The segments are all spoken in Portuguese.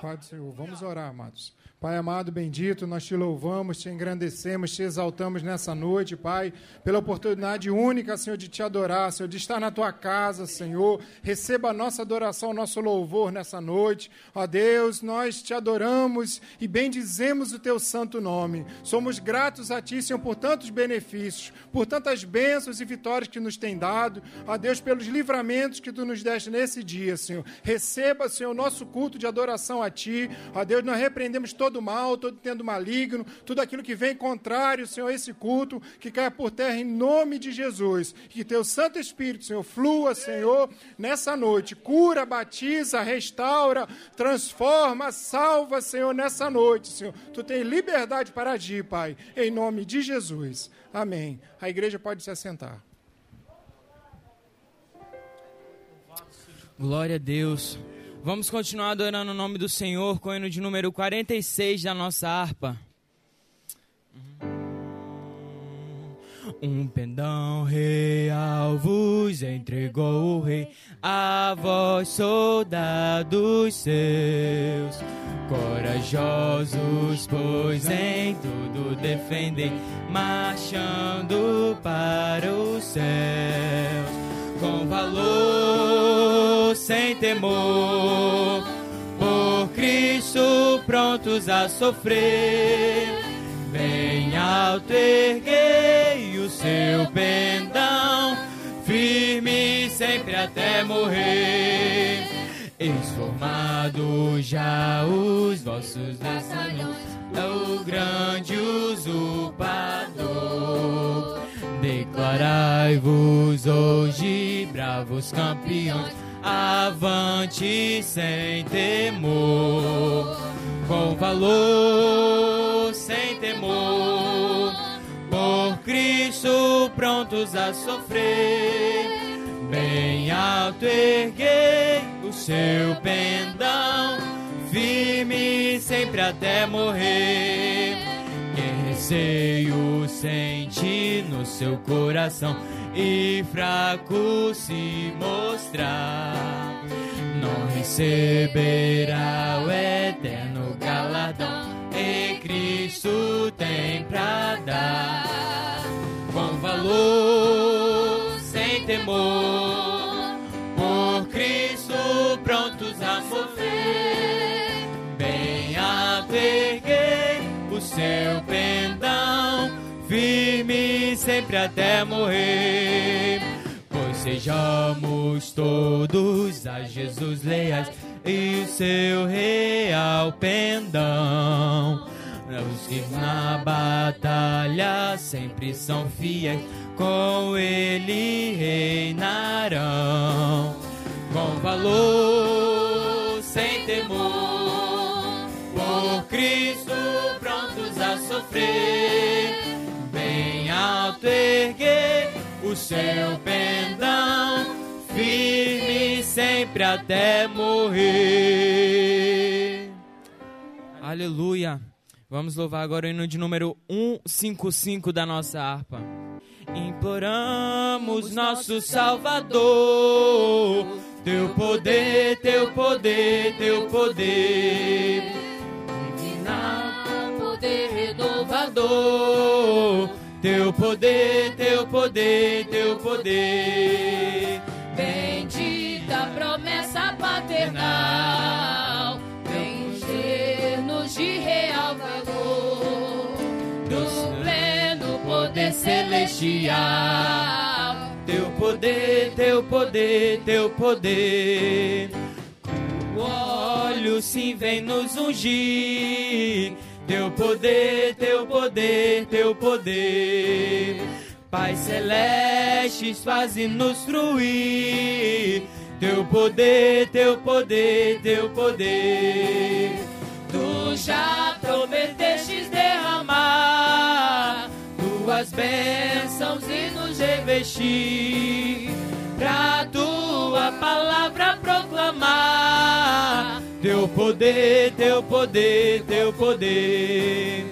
Pai do Senhor, vamos orar, amados. Pai amado, bendito, nós te louvamos, te engrandecemos, te exaltamos nessa noite, Pai, pela oportunidade única, Senhor, de te adorar, Senhor, de estar na tua casa, Senhor. Receba a nossa adoração, nosso louvor nessa noite. Ó Deus, nós te adoramos e bendizemos o teu santo nome. Somos gratos a ti, Senhor, por tantos benefícios, por tantas bênçãos e vitórias que nos tem dado. Ó Deus, pelos livramentos que tu nos deste nesse dia, Senhor. Receba, Senhor, o nosso culto de adoração a ti. Ó Deus, nós repreendemos todo mal, todo tendo maligno, tudo aquilo que vem contrário, Senhor, esse culto, que caia por terra em nome de Jesus. Que teu Santo Espírito, Senhor, flua, Senhor, nessa noite. Cura, batiza, restaura, transforma, salva, Senhor, nessa noite, Senhor. Tu tens liberdade para agir, Pai, em nome de Jesus. Amém. A igreja pode se assentar. Glória a Deus. Vamos continuar adorando o nome do Senhor com o hino de número 46 da nossa harpa. Um pendão real vos entregou o rei, a vós soldados seus, corajosos, pois em tudo defendem, marchando para os céus, com valor, sem temor, por Cristo prontos a sofrer, bem alto erguei o seu pendão, firme sempre até morrer. Esformado já os vossos batalhões, o grande usurpador. Declarai-vos hoje, bravos campeões, avante sem temor, com valor, sem temor, por Cristo prontos a sofrer. Bem alto erguei o seu pendão, firme sempre até morrer. Receio sente no seu coração e fraco se mostrar, não receberá o eterno galardão e Cristo tem pra dar. Com valor, sem temor, por Cristo prontos a sofrer, bem alto erguei o seu pendão, firme sempre até morrer. Pois sejamos todos a Jesus leais e o seu real pendão. Os que na batalha sempre são fiéis, com ele reinarão. Com valor, sem temor, por Cristo prontos a sofrer. Alto erguer o seu pendão, firme sempre até morrer. Aleluia. Vamos louvar agora o hino de número 155 da nossa harpa. Imploramos nosso Salvador, teu poder, teu poder, teu poder. Divina poder renovador, teu poder, teu poder, teu poder. Bendita promessa paternal, vem encher-nos de real valor, do pleno poder celestial. Teu poder, teu poder, teu poder. O óleo sim vem nos ungir. Teu poder, teu poder, teu poder. Pai celestes, faze-nos fruir. Teu poder, teu poder, teu poder. Tu já prometestes derramar tuas bênçãos e nos revestir, pra tua palavra proclamar. Teu poder, teu poder, teu poder,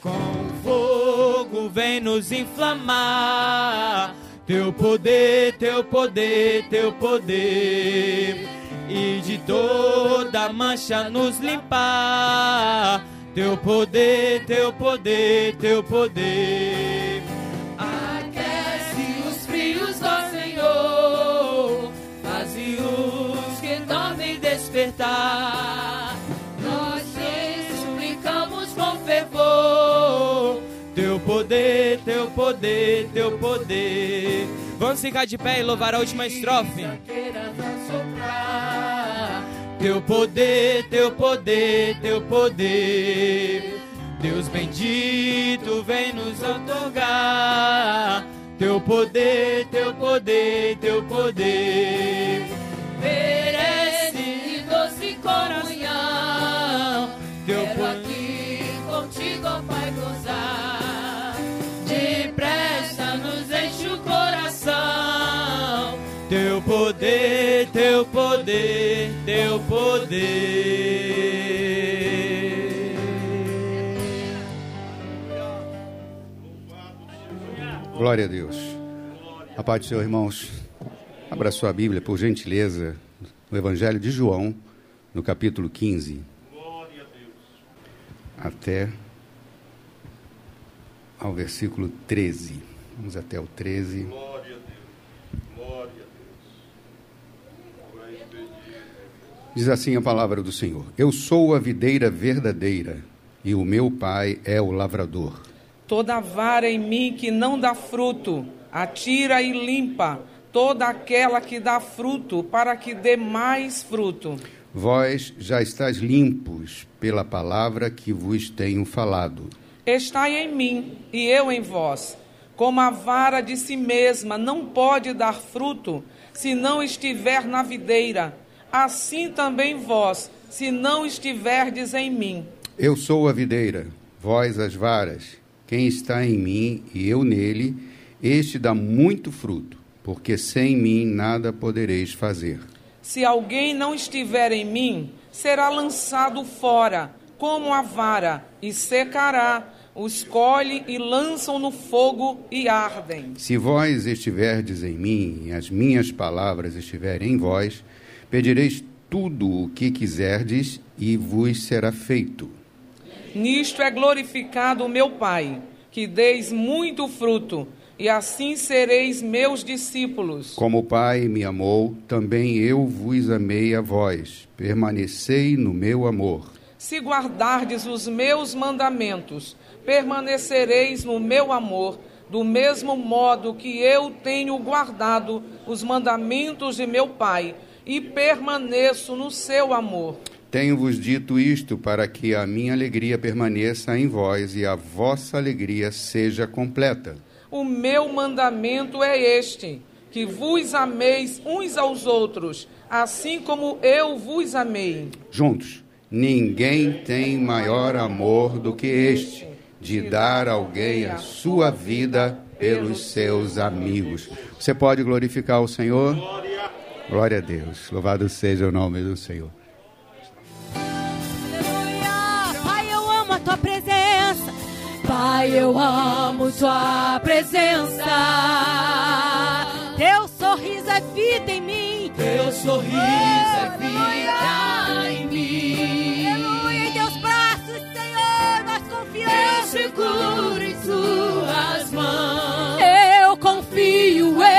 com fogo vem nos inflamar. Teu poder, teu poder, teu poder, e de toda mancha nos limpar. Teu poder, teu poder, teu poder. Aquece os frios, ó Senhor, Faze os que dormem despertar. nós te suplicamos com fervor. Teu poder, teu poder, teu poder. Vamos ficar de pé e louvar a última estrofe. Teu poder, teu poder, teu poder. Deus bendito vem nos otorgar. Teu poder, teu poder, teu poder. Comunhão. Teu Quero aqui contigo, ó Pai, gozar. Depressa nos enche o coração. Teu poder, teu poder, teu poder. Glória a Deus. A paz do Senhor, irmãos. Abra sua Bíblia, por gentileza, no Evangelho de João, no capítulo 15. Até ao versículo 13. Vamos até o 13. Diz assim a palavra do Senhor: Eu sou a videira verdadeira, e o meu pai é o lavrador. Toda vara em mim que não dá fruto, atira e limpa toda aquela que dá fruto, para que dê mais fruto. Vós já estáis limpos pela palavra que vos tenho falado. Estai em mim e eu em vós. Como a vara de si mesma não pode dar fruto se não estiver na videira, assim também vós, se não estiverdes em mim. Eu sou a videira, vós as varas. Quem está em mim e eu nele, este dá muito fruto, porque sem mim nada podereis fazer. Se alguém não estiver em mim, será lançado fora, como a vara, e secará. Os colhe e lançam no fogo e ardem. Se vós estiverdes em mim e as minhas palavras estiverem em vós, pedireis tudo o que quiserdes e vos será feito. Nisto é glorificado o meu Pai, que deis muito fruto, e assim sereis meus discípulos. Como o Pai me amou, também eu vos amei a vós. Permanecei no meu amor. Se guardardes os meus mandamentos, permanecereis no meu amor, do mesmo modo que eu tenho guardado os mandamentos de meu Pai, e permaneço no seu amor. Tenho-vos dito isto para que a minha alegria permaneça em vós e a vossa alegria seja completa. O meu mandamento é este: que vos ameis uns aos outros, assim como eu vos amei. Juntos, ninguém tem maior amor do que este, de dar alguém a sua vida pelos seus amigos. Você pode glorificar o Senhor? Glória a Deus. Louvado seja o nome do Senhor. Pai, eu amo tua presença. Teu sorriso é vida em mim. Teu sorriso é vida em mim. Aleluia! Em teus braços, Senhor, nós Eu confiamos. seguro em tuas mãos. Eu confio em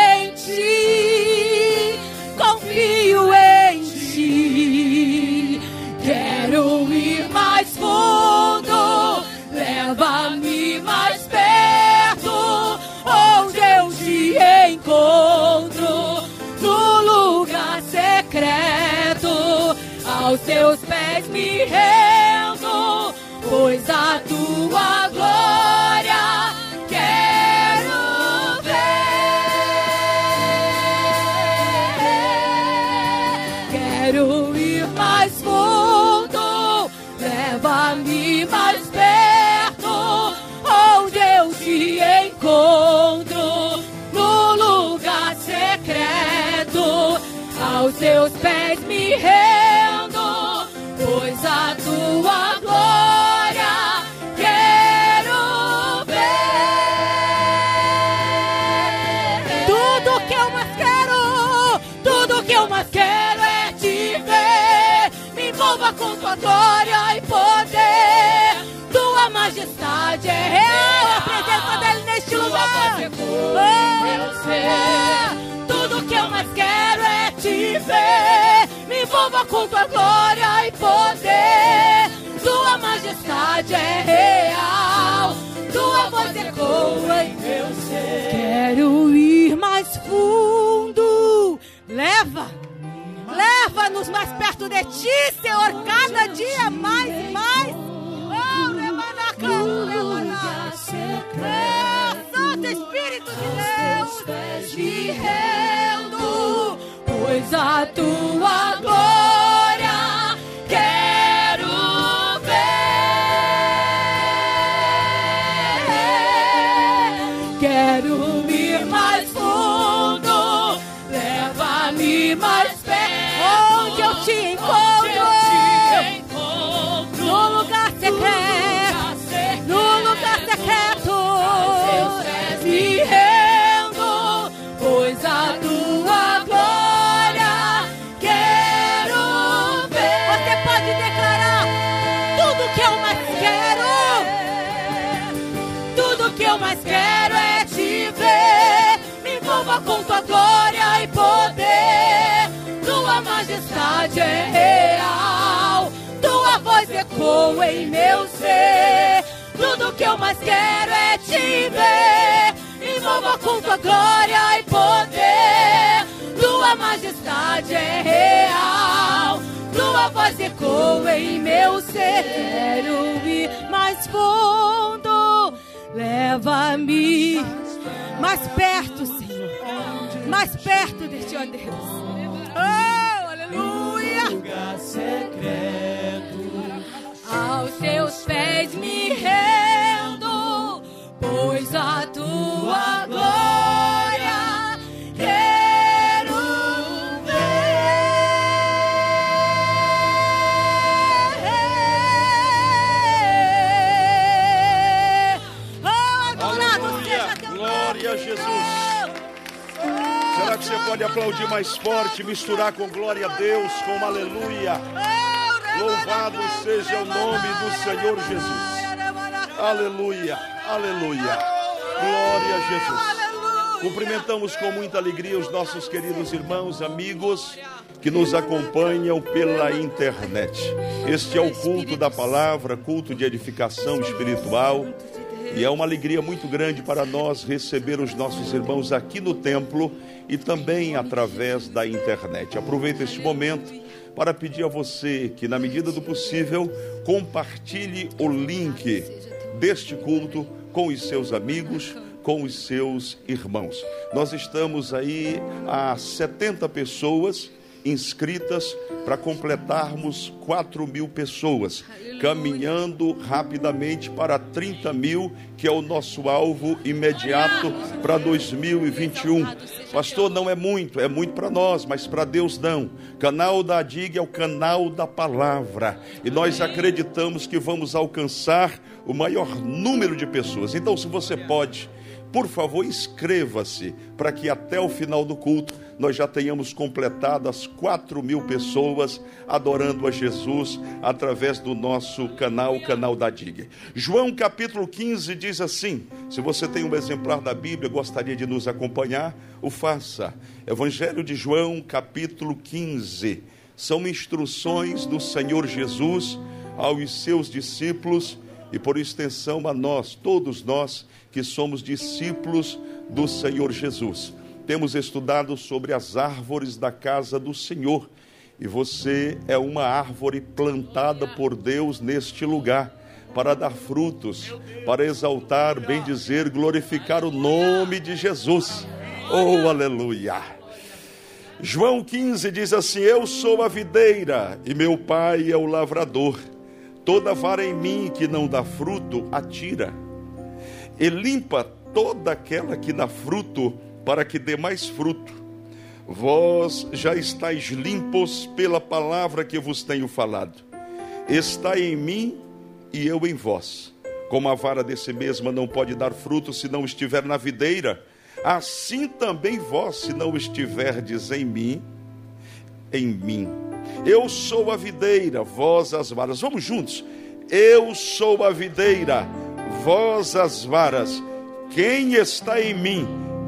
tua glória e poder. Tua majestade é real. Apresenta dele neste lugar. Oh, tudo que eu mais quero é te ver. Me envolva com tua glória e poder. Tua majestade é real. Tua voz ecoa em meu ser. Quero ir mais fundo. Leva. Leva-nos mais perto de ti, Senhor, cada dia mais e mais. Oh, remanacão, remanacão. Oh, Santo Espírito de Deus, me rendo, pois a tua glória ecoa em meu ser. Tudo que eu mais quero é te ver. Envolva com tua glória e poder. Tua majestade é real. Tua voz ecoa em meu ser. Quero ir mais fundo. Leva-me mais perto, Senhor. Mais perto de ti, ó Deus. Oh, aleluia. Aos teus pés me rendo, pois a tua glória quero ver. Oh, adorado seja teu Glória a Jesus. Será que você pode aplaudir mais forte, misturar com glória a Deus, com aleluia? Louvado seja o nome do Senhor Jesus. Aleluia, aleluia. Glória a Jesus. Cumprimentamos com muita alegria os nossos queridos irmãos, amigos que nos acompanham pela internet. Este é o culto da palavra, culto de edificação espiritual. E é uma alegria muito grande para nós receber os nossos irmãos aqui no templo e também através da internet. Aproveito este momento para pedir a você que, na medida do possível, compartilhe o link deste culto com os seus amigos, com os seus irmãos. Nós estamos aí a 70 pessoas inscritas para completarmos 4 mil pessoas, caminhando rapidamente para 30 mil, que é o nosso alvo imediato para 2021. Pastor, não é muito, é muito para nós, mas para Deus não. Canal da Dig é o canal da palavra e nós acreditamos que vamos alcançar o maior número de pessoas. Então, se você pode, por favor, inscreva-se para que até o final do culto nós já tenhamos completado as 4 mil pessoas adorando a Jesus através do nosso canal, o canal da DIG. João capítulo 15 diz assim: se você tem um exemplar da Bíblia, gostaria de nos acompanhar, o faça. Evangelho de João capítulo 15. São instruções do Senhor Jesus aos seus discípulos e por extensão a nós, todos nós que somos discípulos do Senhor Jesus. Temos estudado sobre as árvores da casa do Senhor e você é uma árvore plantada por Deus neste lugar para dar frutos, para exaltar, bem dizer, glorificar o nome de Jesus. Oh, aleluia! João 15 diz assim: Eu sou a videira e meu pai é o lavrador. Toda vara em mim que não dá fruto, atira. E limpa toda aquela que dá fruto, para que dê mais fruto. Vós já estáis limpos pela palavra que vos tenho falado. Está em mim e eu em vós. Como a vara de si mesma não pode dar fruto se não estiver na videira, assim também vós, se não estiverdes em mim, em mim. Eu sou a videira, vós as varas. Vamos juntos. Eu sou a videira, vós as varas. Quem está em mim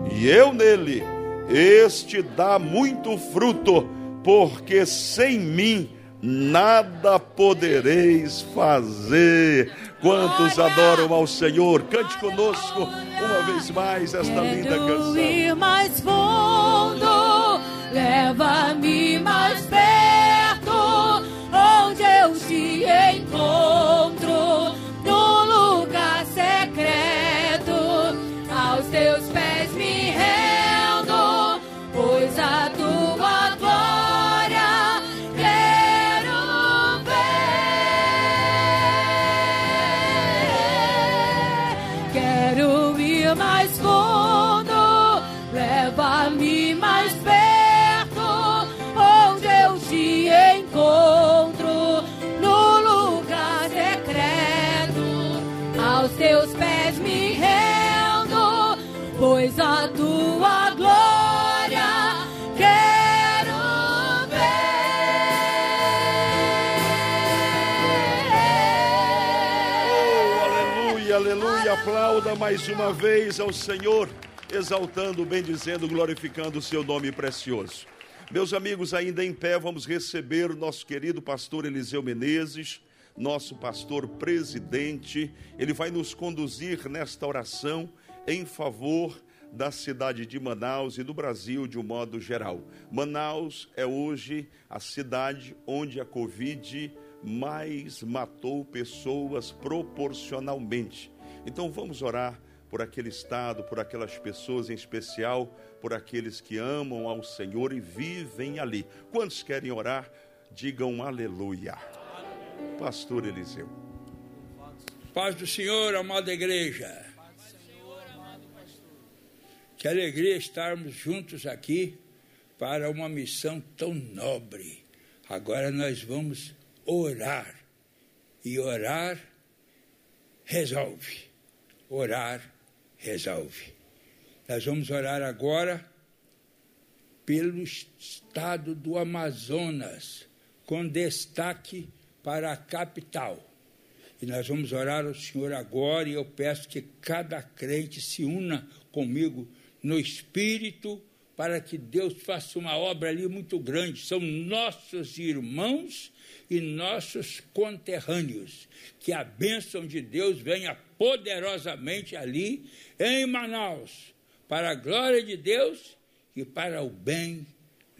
e eu nele, este dá muito fruto, porque sem mim nada podereis fazer. Quantos adoram ao Senhor? Cante conosco uma vez mais esta linda canção. ir mais fundo, leva-me mais perto, mais uma vez ao Senhor, exaltando, bendizendo, glorificando o seu nome precioso. Meus amigos, ainda em pé, vamos receber o nosso querido pastor Eliseu Menezes, nosso pastor presidente. Ele vai nos conduzir nesta oração em favor da cidade de Manaus e do Brasil de um modo geral. Manaus é hoje a cidade onde a Covid mais matou pessoas proporcionalmente. Então vamos orar por aquele estado, por aquelas pessoas em especial, por aqueles que amam ao Senhor e vivem ali. Quantos querem orar? Digam aleluia. Pastor Eliseu. Paz do Senhor, amada igreja. Que alegria estarmos juntos aqui para uma missão tão nobre. Agora nós vamos orar. E orar resolve. Orar resolve. Nós vamos orar agora pelo estado do Amazonas, com destaque para a capital. E nós vamos orar ao Senhor agora e eu peço que cada crente se una comigo no Espírito para que Deus faça uma obra ali muito grande. São nossos irmãos e nossos conterrâneos. Que a bênção de Deus venha poderosamente ali em Manaus, para a glória de Deus e para o bem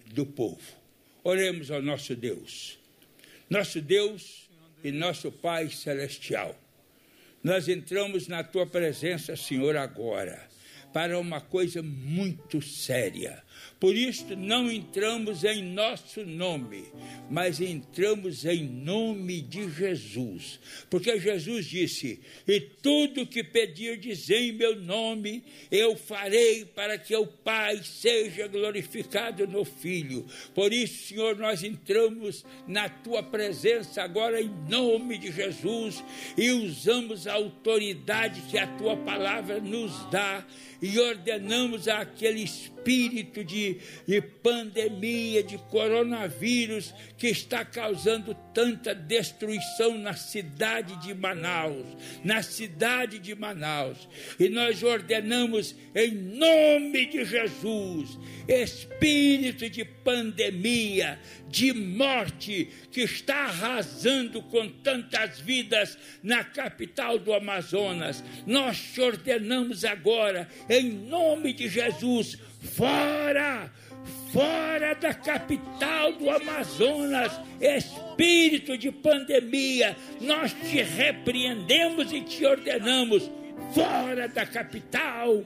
do povo. Oremos ao nosso Deus. Nosso Deus e nosso Pai Celestial, nós entramos na tua presença, Senhor, agora, para uma coisa muito séria. Por isso, não entramos em nosso nome, mas entramos em nome de Jesus. Porque Jesus disse: E tudo que pedirdes em meu nome, eu farei para que o Pai seja glorificado no Filho. Por isso, Senhor, nós entramos na tua presença agora em nome de Jesus e usamos a autoridade que a tua palavra nos dá e ordenamos aquele espírito de, de, pandemia, de coronavírus que está causando tanta destruição na cidade de Manaus, na cidade de Manaus. E nós ordenamos em nome de Jesus, espírito de pandemia, de morte que está arrasando com tantas vidas na capital do Amazonas. Nós te ordenamos agora, em nome de Jesus, fora, fora da capital do Amazonas, espírito de pandemia, nós te repreendemos e te ordenamos, fora da capital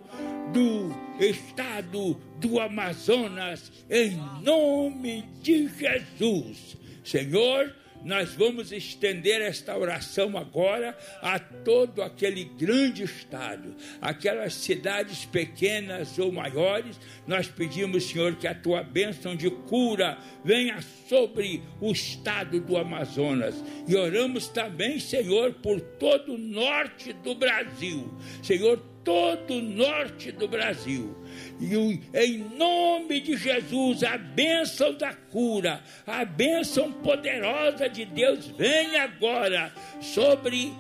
do estado do Amazonas, em nome de Jesus. Senhor, nós vamos estender esta oração agora a todo aquele grande estado, aquelas cidades pequenas ou maiores. Nós pedimos, Senhor, que a tua bênção de cura venha sobre o estado do Amazonas. E oramos também, Senhor, por todo o norte do Brasil. Senhor, todo o norte do Brasil. E em nome de Jesus, a bênção da cura, a bênção poderosa de Deus vem agora sobre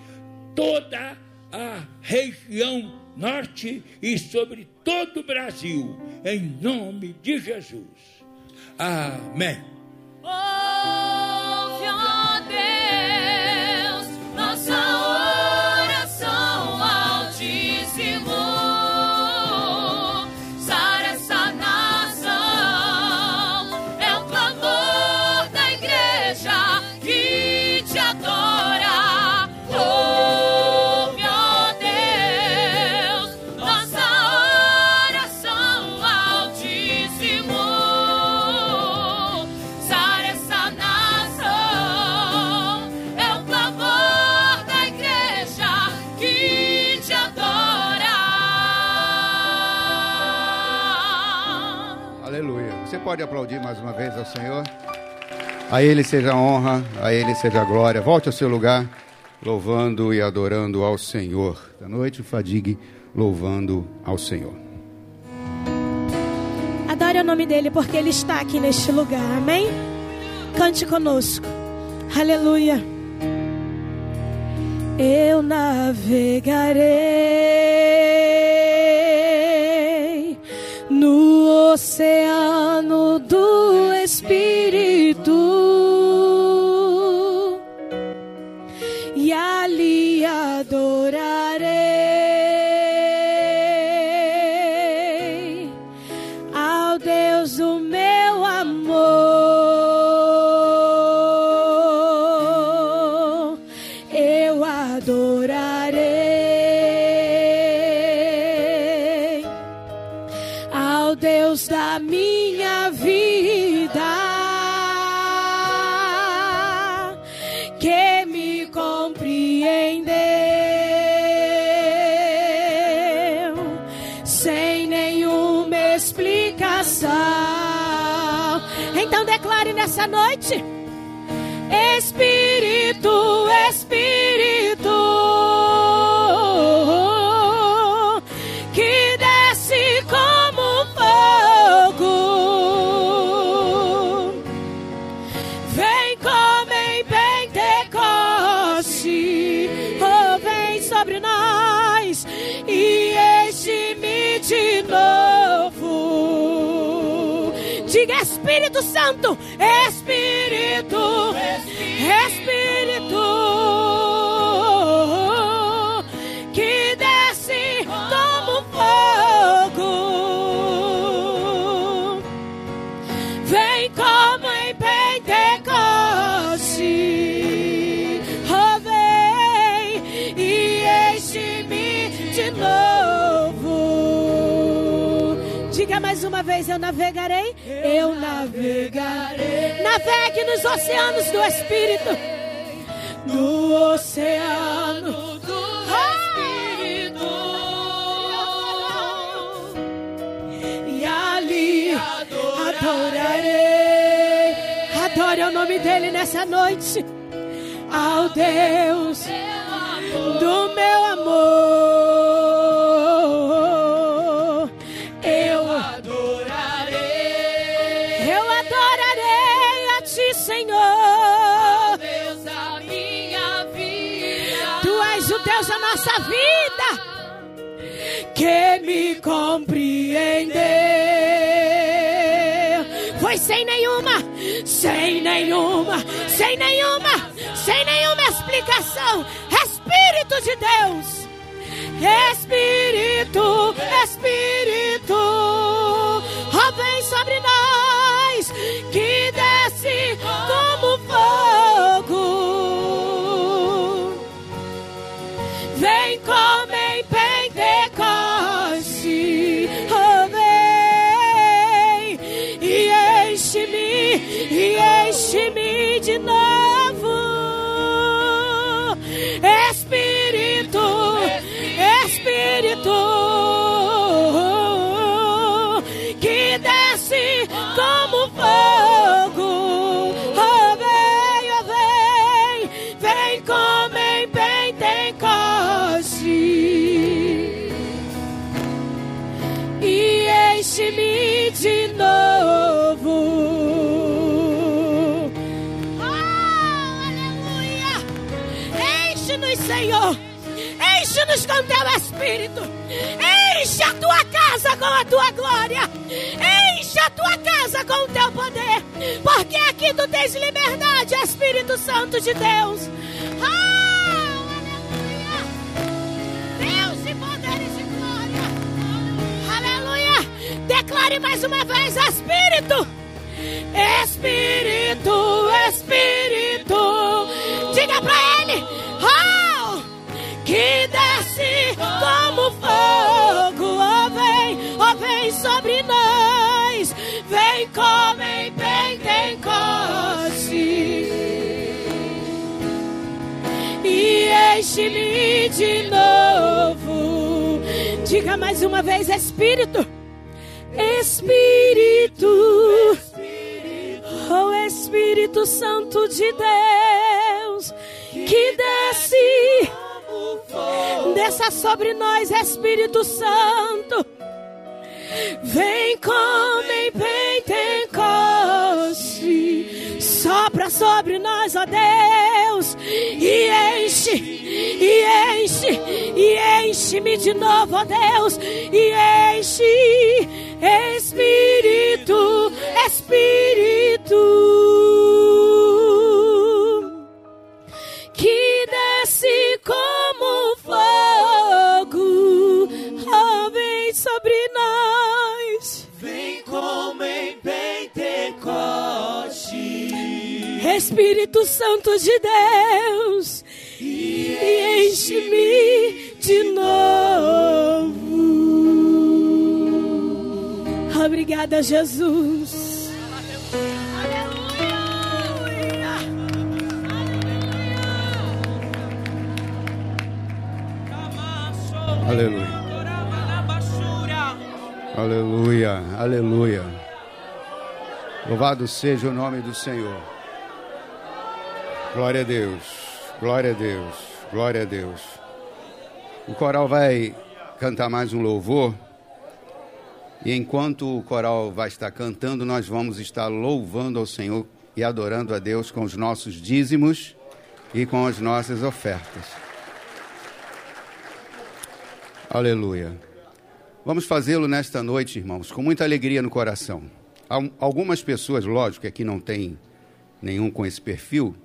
toda a região norte e sobre todo o Brasil, em nome de Jesus. Amém. Ouve, ó Deus, nossa oração, pode aplaudir mais uma vez ao Senhor? A Ele seja a honra, a Ele seja a glória. Volte ao seu lugar, louvando e adorando ao Senhor. Da noite, fadigue, louvando ao Senhor. Adore o nome dele porque ele está aqui neste lugar. Amém? Cante conosco. Aleluia. Eu navegarei oceano do Espírito. E ali adorarei Espírito, que desce como fogo, vem como em Pentecoste, oh, vem sobre nós e enche-me de novo. Diga Espírito Santo, eu navegarei, eu navegarei, navegue nos oceanos do Espírito, no oceano do Espírito, e ali adorarei, adore o nome dele nessa noite, ao Deus do meu amor. O Deus da nossa vida, que me compreendeu. Foi sem nenhuma, sem nenhuma, sem nenhuma, sem nenhuma explicação. Espírito de Deus. Espírito, Espírito, espírito. Enche a tua casa com a tua glória. Enche a tua casa com o teu poder. Porque aqui tu tens liberdade, Espírito Santo de Deus. Aleluia. Deus de poder e de glória. Aleluia. Declare mais uma vez, Espírito. Espírito, Espírito. Diga pra ele. Oh, que desce como fogo. Oh, vem, oh, vem sobre nós. Vem como em Pentecoste. E enche-me de novo. Diga mais uma vez, Espírito. Espírito. Oh Espírito Santo de Deus, que desce, desça sobre nós, Espírito Santo. Vem como em Pentecoste, sopra sobre nós, ó Deus, e enche, e enche, e enche-me de novo, ó Deus, e enche, Espírito, Espírito, que desce como fogo, oh, vem sobre nós. Vem como em Pentecoste. Espírito Santo de Deus, e enche-me de novo. Obrigada, Jesus. Aleluia. Aleluia, aleluia. Louvado seja o nome do Senhor. Glória a Deus, glória a Deus, glória a Deus. O coral vai cantar mais um louvor. E enquanto o coral vai estar cantando, nós vamos estar louvando ao Senhor e adorando a Deus com os nossos dízimos e com as nossas ofertas. Aleluia. Vamos fazê-lo nesta noite, irmãos, com muita alegria no coração. Algumas pessoas, lógico, que aqui não tem nenhum com esse perfil,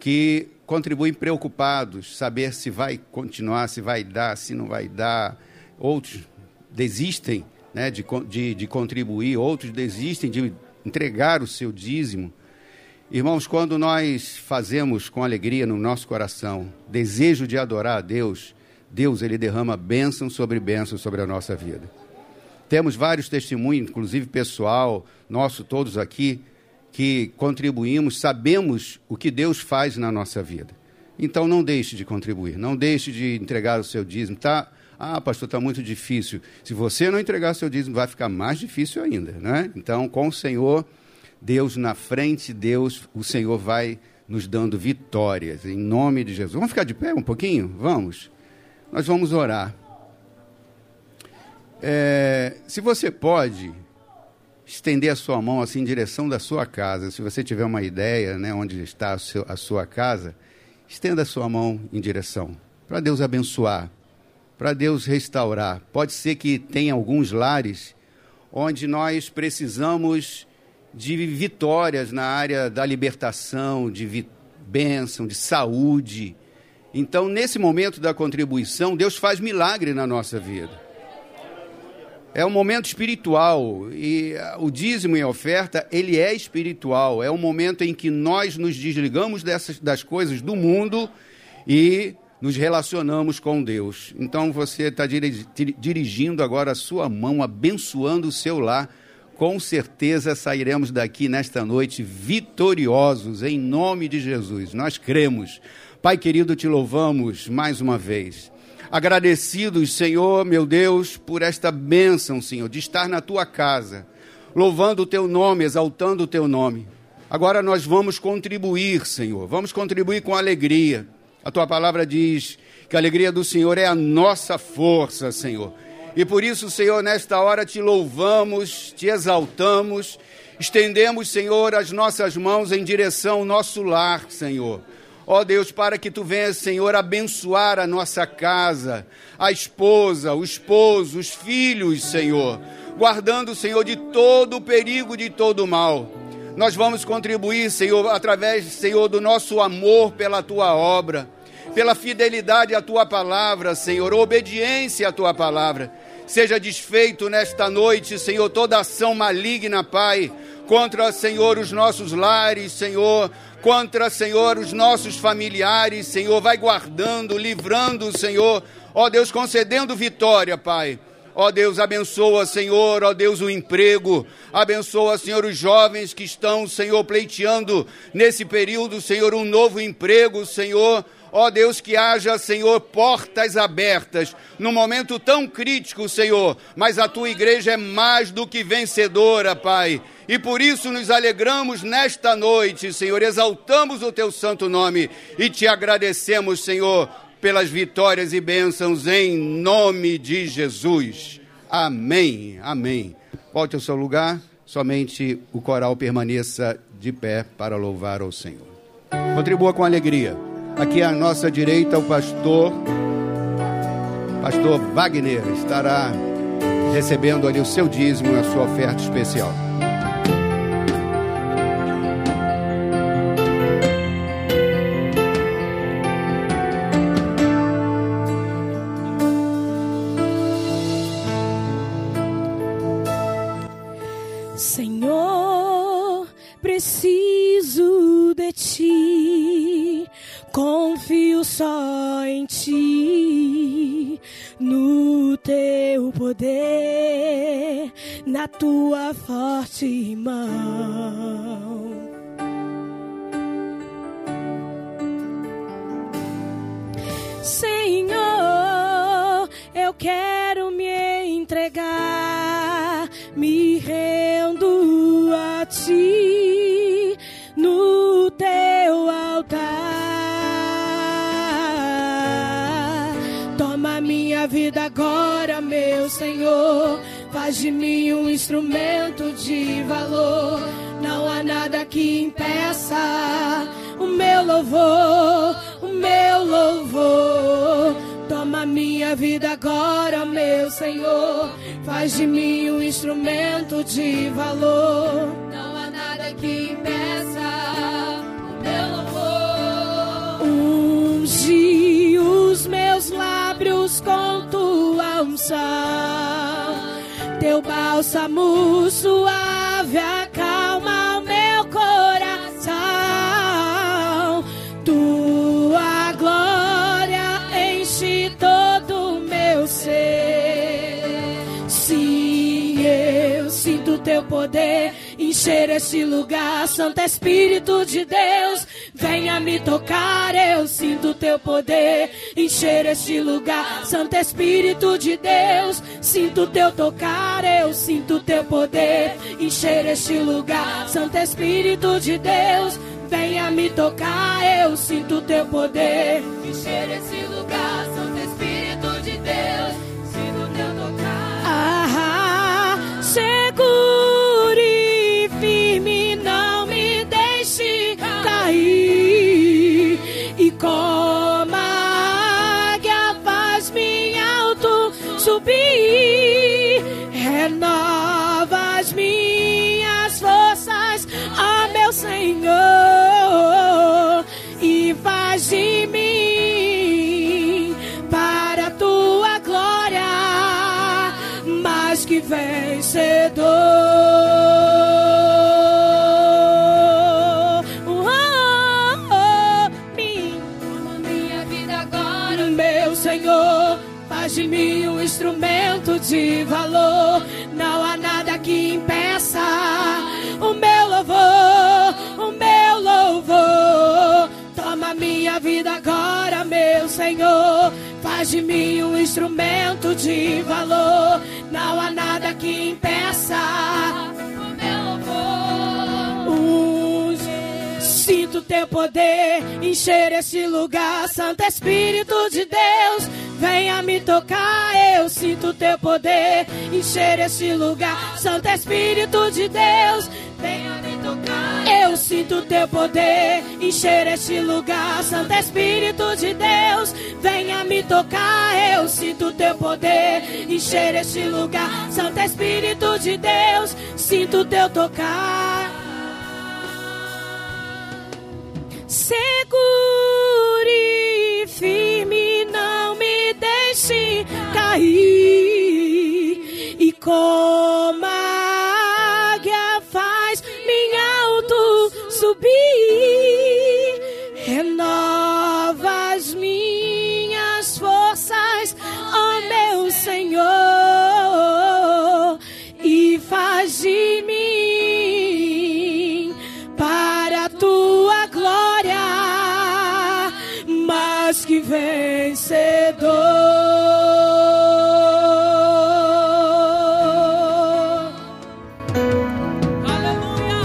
que contribuem preocupados, saber se vai continuar, se vai dar, se não vai dar. Outros desistem né, de, de, de contribuir, outros desistem de entregar o seu dízimo. Irmãos, quando nós fazemos com alegria no nosso coração, desejo de adorar a Deus, Deus ele derrama bênção sobre bênção sobre a nossa vida. Temos vários testemunhos, inclusive pessoal, nosso todos aqui, que contribuímos, sabemos o que Deus faz na nossa vida. Então não deixe de contribuir, não deixe de entregar o seu dízimo. Tá? Ah, pastor, está muito difícil. Se você não entregar o seu dízimo, vai ficar mais difícil ainda. Né? Então, com o Senhor, Deus na frente, Deus, o Senhor vai nos dando vitórias, em nome de Jesus. Vamos ficar de pé um pouquinho? Vamos. Nós vamos orar. É, se você pode estender a sua mão assim em direção da sua casa, se você tiver uma ideia, né, onde está a, seu, a sua casa, estenda a sua mão em direção para Deus abençoar, para Deus restaurar. Pode ser que tenha alguns lares onde nós precisamos de vitórias na área da libertação, de bênção, de saúde. Então, nesse momento da contribuição, Deus faz milagre na nossa vida. É um momento espiritual e o dízimo e a oferta, ele é espiritual. É um momento em que nós nos desligamos dessas, das coisas do mundo e nos relacionamos com Deus. Então você está dirigindo agora a sua mão, abençoando o seu lar. Com certeza sairemos daqui nesta noite vitoriosos, em nome de Jesus. Nós cremos. Pai querido, te louvamos mais uma vez. Agradecidos, Senhor, meu Deus, por esta bênção, Senhor, de estar na tua casa, louvando o teu nome, exaltando o teu nome. Agora nós vamos contribuir, Senhor, vamos contribuir com alegria. A tua palavra diz que a alegria do Senhor é a nossa força, Senhor. E por isso, Senhor, nesta hora te louvamos, te exaltamos, estendemos, Senhor, as nossas mãos em direção ao nosso lar, Senhor Ó Deus, para que tu venhas, Senhor, abençoar a nossa casa, a esposa, o esposo, os filhos, Senhor, guardando, Senhor, de todo o perigo, de todo o mal. Nós vamos contribuir, Senhor, através, Senhor, do nosso amor pela tua obra, pela fidelidade à tua palavra, Senhor, obediência à tua palavra. Seja desfeito nesta noite, Senhor, toda ação maligna, Pai, contra, Senhor, os nossos lares, Senhor, contra, Senhor, os nossos familiares, Senhor, vai guardando, livrando, Senhor, ó Deus, concedendo vitória, Pai. Ó Deus, abençoa, Senhor, ó Deus, o emprego. Abençoa, Senhor, os jovens que estão, Senhor, pleiteando nesse período, Senhor, um novo emprego, Senhor. Ó Deus, que haja, Senhor, portas abertas num momento tão crítico, Senhor. Mas a tua igreja é mais do que vencedora, Pai. E por isso nos alegramos nesta noite, Senhor. Exaltamos o teu santo nome e te agradecemos, Senhor, pelas vitórias e bênçãos em nome de Jesus. Amém. Amém. Volte ao seu lugar, somente o coral permaneça de pé para louvar ao Senhor. Contribua com alegria. Aqui à nossa direita, o pastor, pastor Wagner, estará recebendo ali o seu dízimo, a sua oferta especial. Só em ti, no teu poder, na tua forte mão. Senhor, eu quero me entregar, me rendo a ti agora, meu Senhor. Faz de mim um instrumento de valor. Não há nada que impeça o meu louvor, o meu louvor. Toma minha vida agora, meu Senhor. Faz de mim um instrumento de valor. Unção. Teu bálsamo suave acalma o meu coração. Tua glória enche todo o meu ser. Sim, eu sinto teu poder encher esse lugar. Santo Espírito de Deus, venha me tocar. Eu sinto teu poder encher esse lugar. Santo Espírito de Deus, sinto teu tocar. Eu sinto teu poder encher este lugar. Santo Espírito de Deus, venha me tocar. Eu sinto teu poder encher esse lugar. Santo Espírito de Deus, sinto teu tocar. Ah, segure e firme, não me deixe cair. Como a águia faz-me alto subir, renova as minhas forças, ó meu Senhor, e faz de mim para a tua glória mais que vencedor. De valor. Não há nada que impeça o meu louvor, o meu louvor. Toma minha vida agora, meu Senhor. Faz de mim um instrumento de valor. Não há nada que impeça o meu louvor. Unge- Sinto teu poder encher esse lugar, Santo Espírito de Deus. Venha me tocar, eu sinto teu poder encher esse lugar, Santo Espírito de Deus. Venha me tocar, eu sinto teu poder encher este lugar. Santo Espírito de Deus, venha me tocar. Eu sinto teu poder encher este lugar. Santo Espírito de Deus, sinto teu tocar. Segure firme, não me deixe cair. E como a águia faz minha alto subir, renova as minhas forças, ó meu Senhor, vencedor. Aleluia!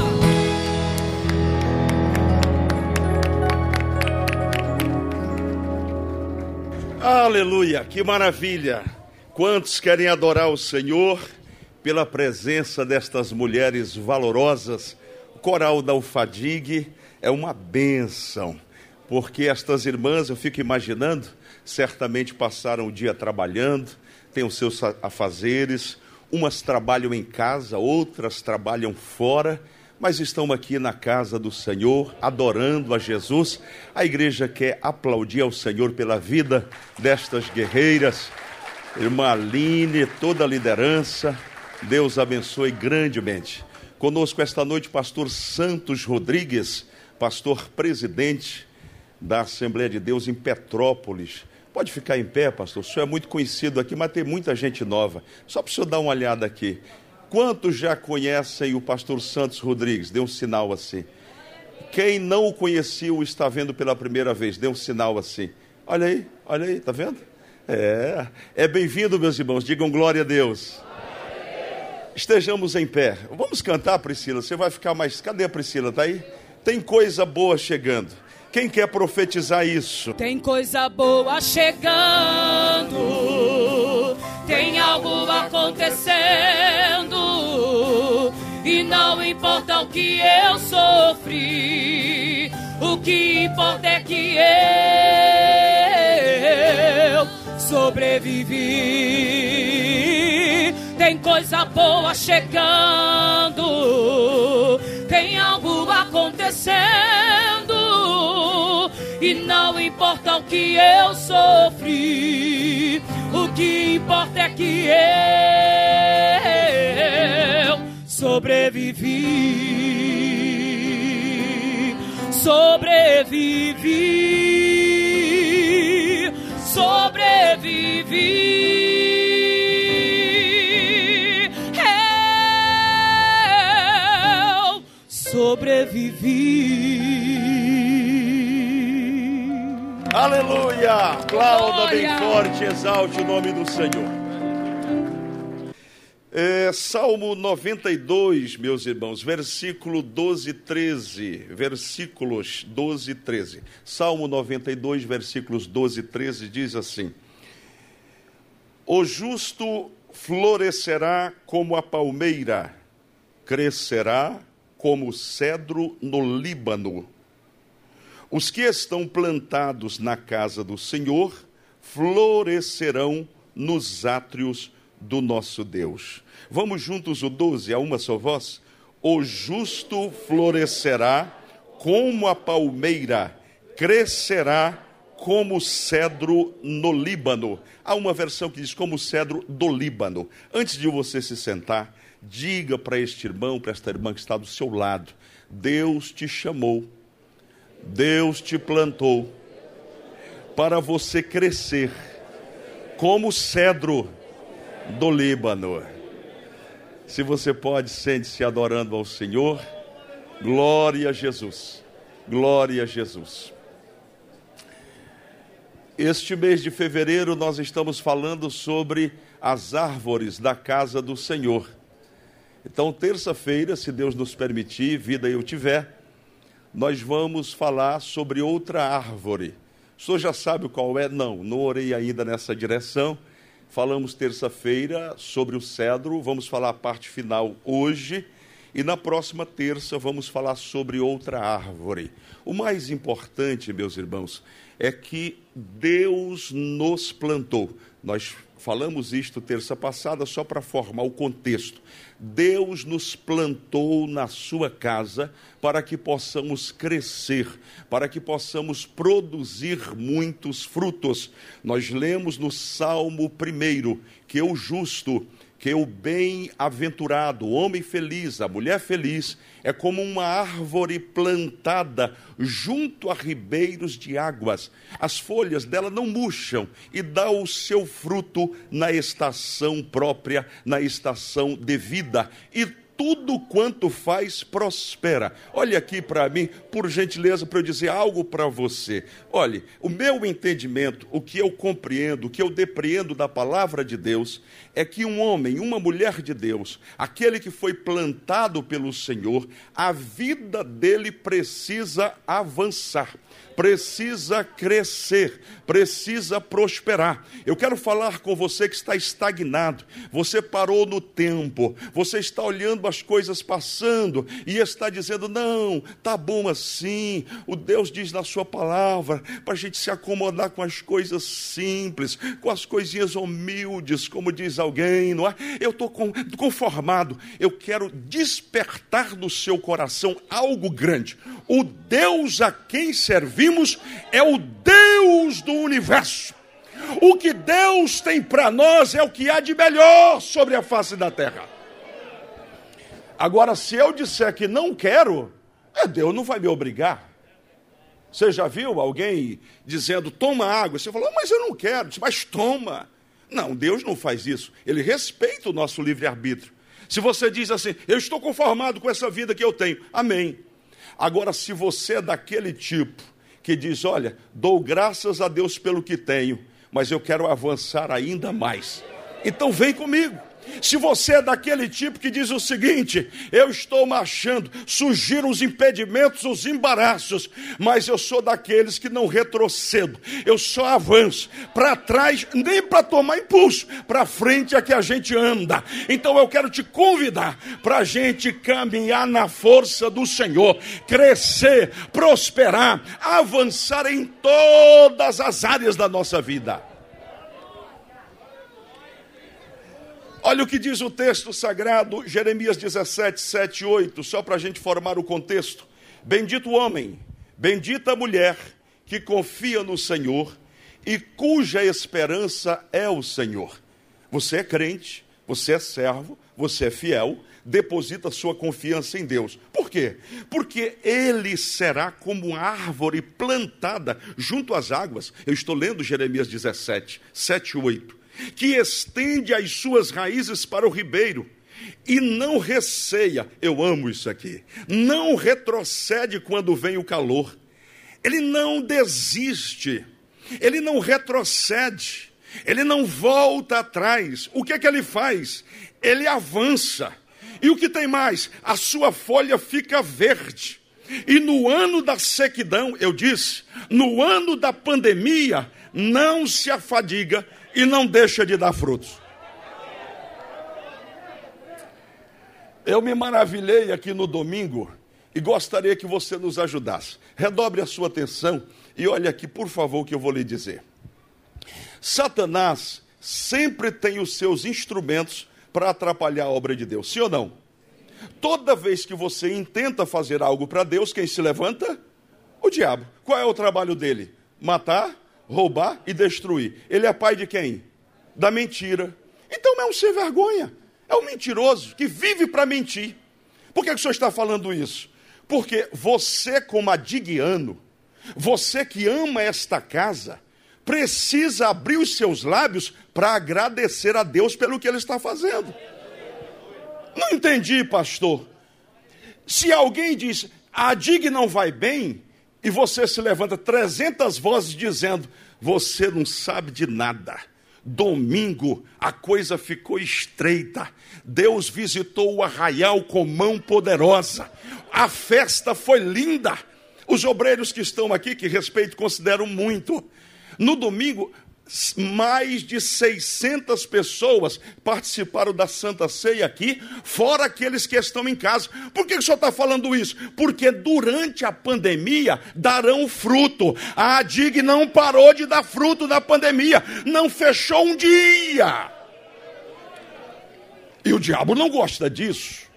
Aleluia, que maravilha! Quantos querem adorar o Senhor pela presença destas mulheres valorosas? O coral da Ufadig é uma bênção, porque estas irmãs, eu fico imaginando, certamente passaram o dia trabalhando, têm os seus afazeres, umas trabalham em casa, outras trabalham fora mas estão aqui na casa do Senhor, adorando a Jesus. A igreja quer aplaudir ao Senhor pela vida destas guerreiras. Irmã Aline, toda a liderança, Deus abençoe grandemente. Conosco esta noite, pastor Santos Rodrigues, pastor presidente da Assembleia de Deus em Petrópolis. Pode ficar em pé, pastor. O senhor é muito conhecido aqui, mas tem muita gente nova. Só para o senhor dar uma olhada aqui. Quantos já conhecem o pastor Santos Rodrigues? Dê um sinal assim. Quem não o conhecia o está vendo pela primeira vez? Dê um sinal assim. Olha aí, olha aí, tá vendo? É, é bem-vindo, meus irmãos. Digam glória a Deus. Estejamos em pé. Vamos cantar, Priscila. Você vai ficar mais. Cadê a Priscila? Tá aí? Tem coisa boa chegando. Quem quer profetizar isso? Tem coisa boa chegando, tem algo acontecendo, e não importa o que eu sofri, o que importa é que eu sobrevivi. Tem coisa boa chegando, tem algo acontecendo. E não importa o que eu sofri, o que importa é que eu sobrevivi. Sobrevivi. Sobrevivi. Sobrevivi. Aleluia! Aplauda bem forte, exalte o nome do Senhor. É, Salmo 92, meus irmãos, versículo 12 e 13. Versículos 12 e 13. Salmo 92, versículos 12 e 13 diz assim: O justo florescerá como a palmeira, crescerá como o cedro no Líbano. Os que estão plantados na casa do Senhor florescerão nos átrios do nosso Deus. Vamos juntos o 12 a uma só voz? O justo florescerá como a palmeira, crescerá como o cedro no Líbano. Há uma versão que diz como o cedro do Líbano. Antes de você se sentar, diga para este irmão, para esta irmã que está do seu lado: Deus te chamou, Deus te plantou para você crescer como cedro do Líbano. Se você pode, sente-se adorando ao Senhor. Glória a Jesus. Glória a Jesus. Este mês de fevereiro nós estamos falando sobre as árvores da casa do Senhor. Então, terça-feira, se Deus nos permitir, vida eu tiver, nós vamos falar sobre outra árvore. O senhor já sabe qual é? Não, não orei ainda nessa direção. Falamos terça-feira sobre o cedro, vamos falar a parte final hoje. E na próxima terça vamos falar sobre outra árvore. O mais importante, meus irmãos, é que Deus nos plantou. Nós falamos isto terça passada só para formar o contexto. Deus nos plantou na sua casa para que possamos crescer, para que possamos produzir muitos frutos. Nós lemos no Salmo 1 que o justo que o bem-aventurado, o homem feliz, a mulher feliz, é como uma árvore plantada junto a ribeiros de águas. As folhas dela não murcham e dá o seu fruto na estação própria, na estação devida. E tudo quanto faz prospera. Olhe aqui para mim, por gentileza, para eu dizer algo para você. Olhe, o meu entendimento, o que eu compreendo, o que eu depreendo da palavra de Deus, é que um homem, uma mulher de Deus, aquele que foi plantado pelo Senhor, a vida dele precisa avançar precisa crescer, precisa prosperar. Eu quero falar com você que está estagnado, você parou no tempo, você está olhando as coisas passando e está dizendo: não, tá bom assim. O Deus diz na Sua palavra para a gente se acomodar com as coisas simples, com as coisinhas humildes, como diz alguém, não é? Eu estou conformado, eu quero despertar no seu coração algo grande. O Deus a quem servimos é o Deus do universo. O que Deus tem para nós é o que há de melhor sobre a face da terra. Agora, se eu disser que não quero, é Deus não vai me obrigar. Você já viu alguém dizendo, toma água? Você falou, mas eu não quero. Mas toma. Não, Deus não faz isso. Ele respeita o nosso livre-arbítrio. Se você diz assim, eu estou conformado com essa vida que eu tenho, amém. Agora, se você é daquele tipo que diz: Olha, dou graças a Deus pelo que tenho, mas eu quero avançar ainda mais. Então vem comigo. Se você é daquele tipo que diz o seguinte: eu estou marchando, surgiram os impedimentos, os embaraços, mas eu sou daqueles que não retrocedo, eu só avanço para trás, nem para tomar impulso, para frente é que a gente anda. Então eu quero te convidar para a gente caminhar na força do Senhor, crescer, prosperar, avançar em todas as áreas da nossa vida. Olha o que diz o texto sagrado, Jeremias 17, 7 e 8, só para a gente formar o contexto. Bendito o homem, bendita a mulher que confia no Senhor e cuja esperança é o Senhor. Você é crente, você é servo, você é fiel, deposita sua confiança em Deus. Por quê? Porque ele será como uma árvore plantada junto às águas. Eu estou lendo Jeremias 17, 7 e 8 que estende as suas raízes para o ribeiro e não receia, eu amo isso aqui, não retrocede quando vem o calor, ele não desiste, ele não retrocede, ele não volta atrás. O que é que ele faz? Ele avança. E o que tem mais? A sua folha fica verde. E no ano da sequidão, eu disse, no ano da pandemia, não se afadiga e não deixa de dar frutos. Eu me maravilhei aqui no domingo e gostaria que você nos ajudasse. Redobre a sua atenção e olhe aqui, por favor, o que eu vou lhe dizer. Satanás sempre tem os seus instrumentos para atrapalhar a obra de Deus, sim ou não? Toda vez que você intenta fazer algo para Deus, quem se levanta? O diabo. Qual é o trabalho dele? Matar, roubar e destruir. Ele é pai de quem? Da mentira. Então é um sem vergonha. É um mentiroso que vive para mentir. Por que, que o senhor está falando isso? Porque você, como adigiano, você que ama esta casa, precisa abrir os seus lábios para agradecer a Deus pelo que ele está fazendo. Não entendi, pastor. Se alguém diz, a DIG não vai bem, e você se levanta 300 vozes dizendo: Você não sabe de nada. Domingo a coisa ficou estreita. Deus visitou o arraial com mão poderosa. A festa foi linda. Os obreiros que estão aqui, que respeito, consideram muito. No domingo, mais de 600 pessoas participaram da Santa Ceia aqui, fora aqueles que estão em casa. Por que o senhor está falando isso? Porque durante a pandemia darão fruto. A ADIG não parou de dar fruto da pandemia, não fechou um dia. E o diabo não gosta disso.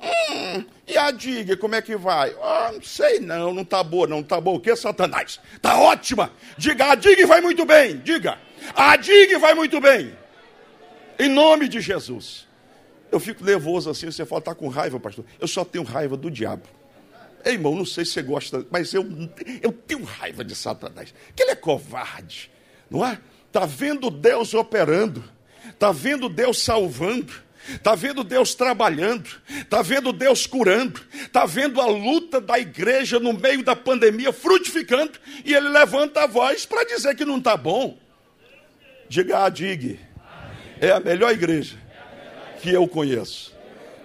Hum, e a diga, como é que vai? Ah, não sei não, não está boa, não está boa. O que, Satanás? Está ótima. Diga, a diga vai muito bem. Diga, a diga vai muito bem. Em nome de Jesus. Eu fico nervoso assim, você fala, está com raiva, pastor? Eu só tenho raiva do diabo. Ei, irmão, não sei se você gosta, mas eu, eu tenho raiva de Satanás. Que ele é covarde, não é? Está vendo Deus operando, está vendo Deus salvando está vendo Deus trabalhando, está vendo Deus curando, está vendo a luta da igreja no meio da pandemia frutificando, e ele levanta a voz para dizer que não está bom. Diga, ah, diga, é a melhor igreja que eu conheço.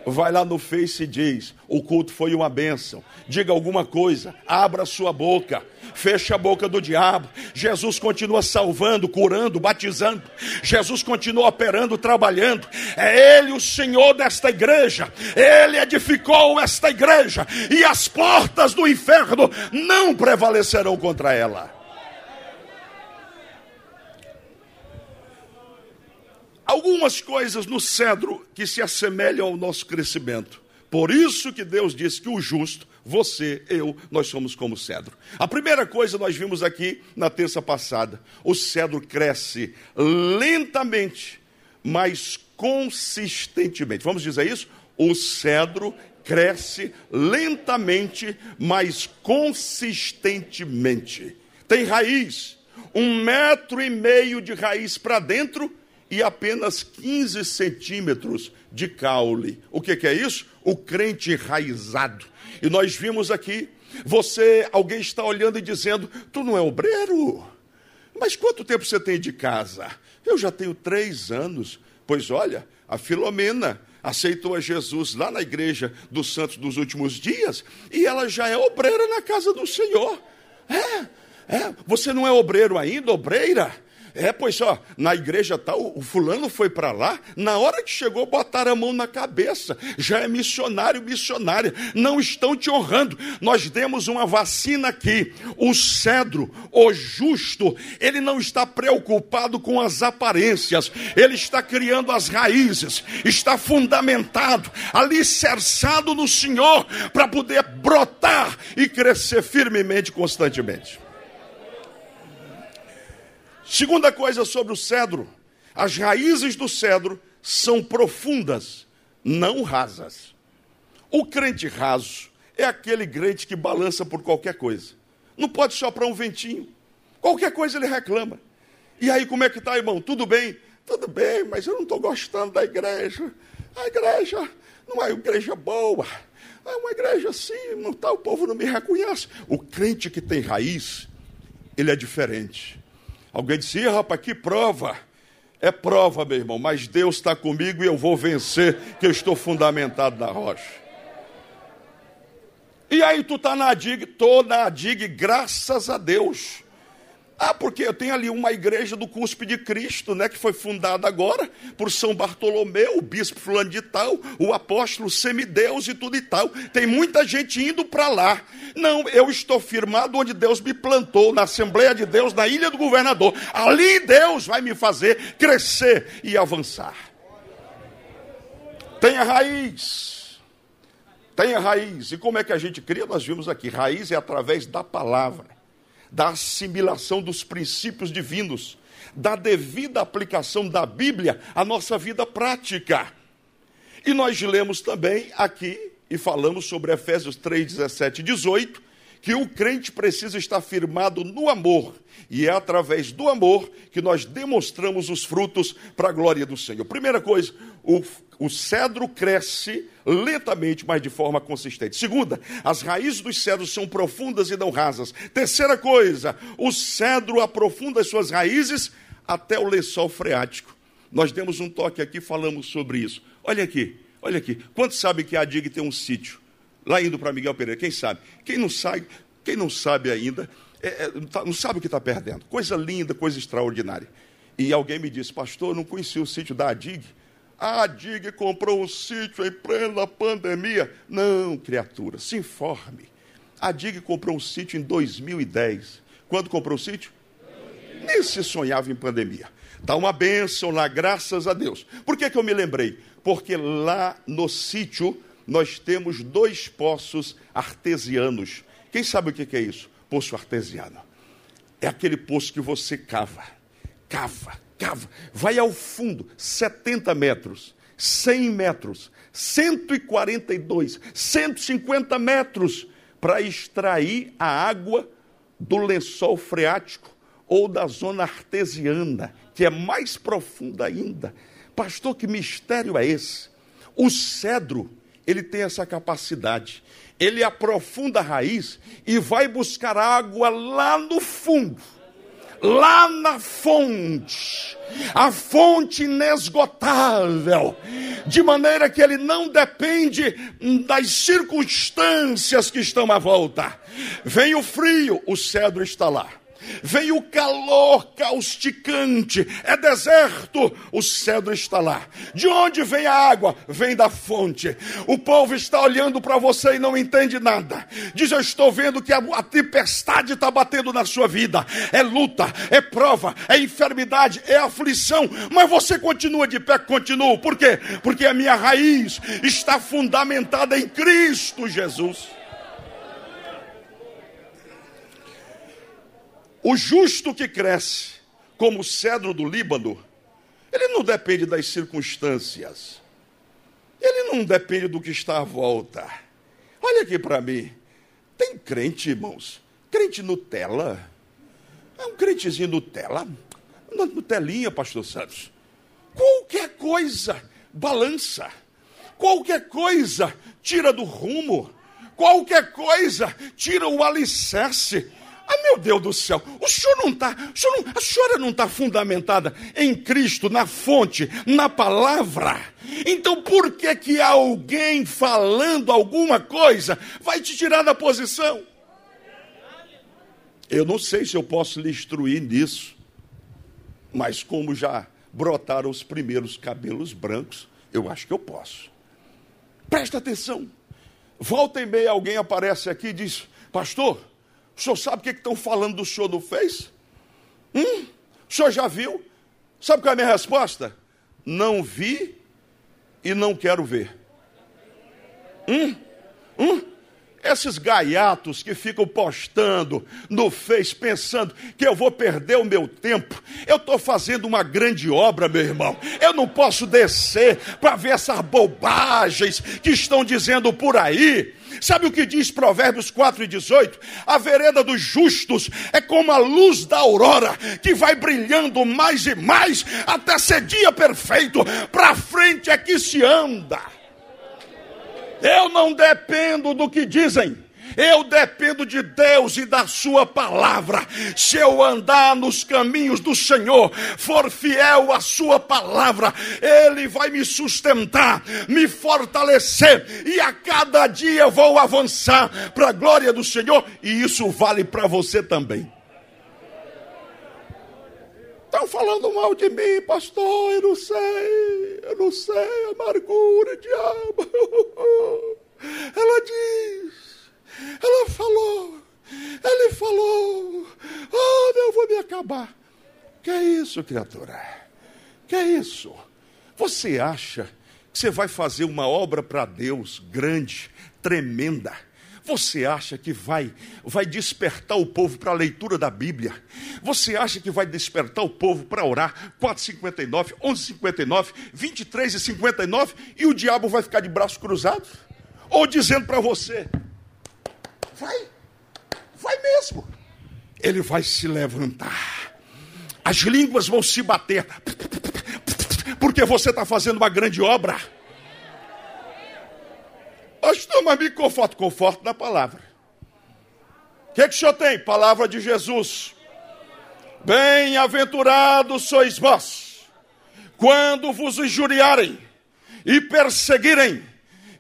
Vai lá no Face e diz: o culto foi uma bênção. Diga alguma coisa, abra sua boca, feche a boca do diabo. Jesus continua salvando, curando, batizando. Jesus continua operando, trabalhando. É Ele o Senhor desta igreja. Ele edificou esta igreja. E as portas do inferno não prevalecerão contra ela. Algumas coisas no cedro que se assemelham ao nosso crescimento. Por isso que Deus diz que o justo, você, eu, nós somos como cedro. A primeira coisa nós vimos aqui na terça passada: o cedro cresce lentamente, mas consistentemente. Vamos dizer isso? O cedro cresce lentamente, mas consistentemente. Tem raiz, um metro e meio de raiz para dentro e apenas 15 centímetros de caule. O que, que é isso? O crente enraizado. E nós vimos aqui, você, alguém está olhando e dizendo, tu não é obreiro? Mas quanto tempo você tem de casa? Eu já tenho três anos. Pois olha, a Filomena aceitou a Jesus lá na igreja dos santos dos últimos dias e ela já é obreira na casa do Senhor. É, é. Você não é obreiro ainda, obreira? É, pois ó, na igreja tal, o fulano foi para lá, na hora que chegou, botaram a mão na cabeça. Já é missionário, missionária. Não estão te honrando. Nós demos uma vacina aqui. O cedro, o justo, ele não está preocupado com as aparências, ele está criando as raízes, está fundamentado, alicerçado no Senhor, para poder brotar e crescer firmemente, constantemente. Segunda coisa sobre o cedro: as raízes do cedro são profundas, não rasas. O crente raso é aquele crente que balança por qualquer coisa. Não pode soprar um ventinho. Qualquer coisa ele reclama. E aí, como é que está, irmão? Tudo bem? Tudo bem, mas eu não estou gostando da igreja. A igreja não é uma igreja boa. É uma igreja assim, não tá, o povo não me reconhece. O crente que tem raiz, ele é diferente. Alguém disse, rapaz, que prova. É prova, meu irmão, mas Deus está comigo e eu vou vencer, que eu estou fundamentado na rocha. E aí tu está na DIG, estou na DIG, graças a Deus. Ah, porque eu tenho ali uma igreja do Cuspe de Cristo, né, que foi fundada agora por São Bartolomeu, o bispo fulano de tal, o apóstolo semideus e tudo e tal. Tem muita gente indo para lá. Não, eu estou firmado onde Deus me plantou, na Assembleia de Deus, na Ilha do Governador. Ali Deus vai me fazer crescer e avançar. Tenha raiz. Tenha raiz. E como é que a gente cria? Nós vimos aqui, raiz é através da palavra da assimilação dos princípios divinos, da devida aplicação da Bíblia à nossa vida prática. E nós lemos também aqui, e falamos sobre Efésios 3, 17 e 18, que o crente precisa estar firmado no amor, e é através do amor que nós demonstramos os frutos para a glória do Senhor. Primeira coisa, o, o cedro cresce lentamente, mas de forma consistente. Segunda, as raízes dos cedros são profundas e não rasas. Terceira coisa, o cedro aprofunda as suas raízes até o lençol freático. Nós demos um toque aqui, falamos sobre isso. Olha aqui, olha aqui. Quantos sabem que a DIG tem um sítio? Lá indo para Miguel Pereira, quem sabe? Quem não sabe, quem não sabe ainda, é, é, tá, não sabe o que está perdendo. Coisa linda, coisa extraordinária. E alguém me disse, pastor, eu não conhecia o sítio da Adig. A Adig comprou um sítio em plena pandemia. Não, criatura, se informe. A Adig comprou um sítio em 2010. Quando comprou o sítio? Nem se sonhava em pandemia. Está uma bênção lá, graças a Deus. Por que, que eu me lembrei? Porque lá no sítio nós temos dois poços artesianos. Quem sabe o que, que é isso? Poço artesiano. É aquele poço que você cava, cava, cava, vai ao fundo, 70 metros, 100 metros, 142, 150 metros, para extrair a água do lençol freático ou da zona artesiana, que é mais profunda ainda. Pastor, que mistério é esse? O cedro, ele tem essa capacidade. Ele aprofunda a raiz e vai buscar água lá no fundo, lá na fonte, a fonte inesgotável, de maneira que ele não depende das circunstâncias que estão à volta. Vem o frio, o cedro está lá. Vem o calor causticante, é deserto, o cedro está lá. De onde vem a água? Vem da fonte. O povo está olhando para você e não entende nada. Diz: Eu estou vendo que a, a tempestade está batendo na sua vida. É luta, é prova, é enfermidade, é aflição. Mas você continua de pé, continua. Por quê? Porque a minha raiz está fundamentada em Cristo Jesus. O justo que cresce como o cedro do Líbano, ele não depende das circunstâncias. Ele não depende do que está à volta. Olha aqui para mim. Tem crente, irmãos. Crente Nutella. É um crentezinho Nutella. Nutelinha, pastor Santos. Qualquer coisa balança. Qualquer coisa tira do rumo. Qualquer coisa tira o alicerce. Ah, meu Deus do céu, o senhor não está, a senhora não está fundamentada em Cristo, na fonte, na palavra. Então por que que alguém falando alguma coisa vai te tirar da posição? Eu não sei se eu posso lhe instruir nisso, mas como já brotaram os primeiros cabelos brancos, eu acho que eu posso. Presta atenção. Volta e meia alguém aparece aqui e diz: Pastor, o senhor sabe o que estão falando do senhor no Face? Hum? O senhor já viu? Sabe qual é a minha resposta? Não vi e não quero ver. Hum? Hum? Esses gaiatos que ficam postando no Face, pensando que eu vou perder o meu tempo. Eu estou fazendo uma grande obra, meu irmão. Eu não posso descer para ver essas bobagens que estão dizendo por aí. Sabe o que diz Provérbios 4 e 18? A vereda dos justos é como a luz da aurora, que vai brilhando mais e mais até ser dia perfeito. Para frente é que se anda. Eu não dependo do que dizem. Eu dependo de Deus e da Sua palavra. Se eu andar nos caminhos do Senhor, for fiel à Sua palavra, Ele vai me sustentar, me fortalecer, e a cada dia vou avançar para a glória do Senhor, e isso vale para você também. Estão falando mal de mim, pastor, eu não sei, eu não sei, amargura, diabo. Ela diz ela falou, ele falou, oh, eu vou me acabar. Que é isso, criatura? Que é isso? Você acha que você vai fazer uma obra para Deus grande, tremenda? Você acha que vai vai despertar o povo para a leitura da Bíblia? Você acha que vai despertar o povo para orar? 4:59, 11:59, 23 e 59 e o diabo vai ficar de braço cruzado? Ou dizendo para você: Vai, vai mesmo. Ele vai se levantar. As línguas vão se bater. Porque você está fazendo uma grande obra. Pastor, mas me conforto, conforto na palavra. O que, que o senhor tem? Palavra de Jesus. Bem-aventurados sois vós, quando vos injuriarem e perseguirem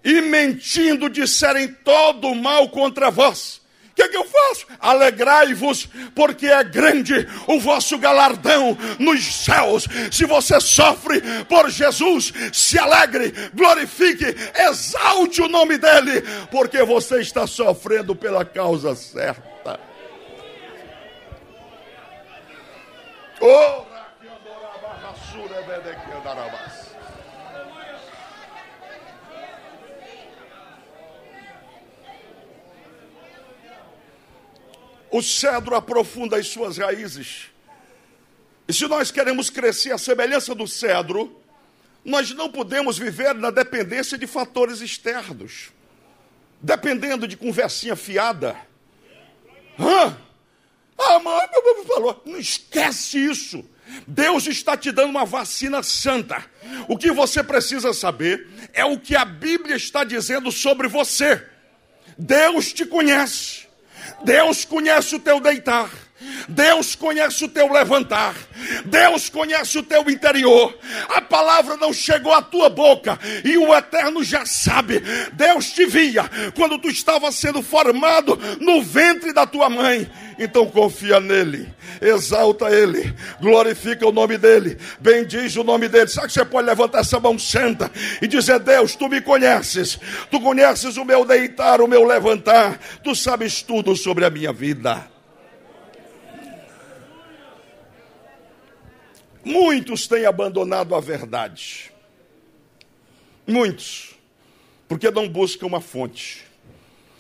e mentindo disserem todo mal contra vós, O que, que eu faço? Alegrai-vos, porque é grande o vosso galardão nos céus. Se você sofre por Jesus, se alegre, glorifique, exalte o nome dele, porque você está sofrendo pela causa certa. Oh, o cedro aprofunda as suas raízes. E se nós queremos crescer à semelhança do cedro, nós não podemos viver na dependência de fatores externos, dependendo de conversinha fiada. Hã? Ah, mãe falou, não esquece isso. Deus está te dando uma vacina santa. O que você precisa saber é o que a Bíblia está dizendo sobre você. Deus te conhece. Deus conhece o teu deitar. Deus conhece o teu levantar, Deus conhece o teu interior. A palavra não chegou à tua boca e o Eterno já sabe. Deus te via quando tu estava sendo formado no ventre da tua mãe. Então confia nele, exalta ele, glorifica o nome dele, bendiz o nome dele. Sabe que você pode levantar essa mão santa e dizer: Deus, tu me conheces, tu conheces o meu deitar, o meu levantar, tu sabes tudo sobre a minha vida. Muitos têm abandonado a verdade. Muitos. Porque não buscam uma fonte.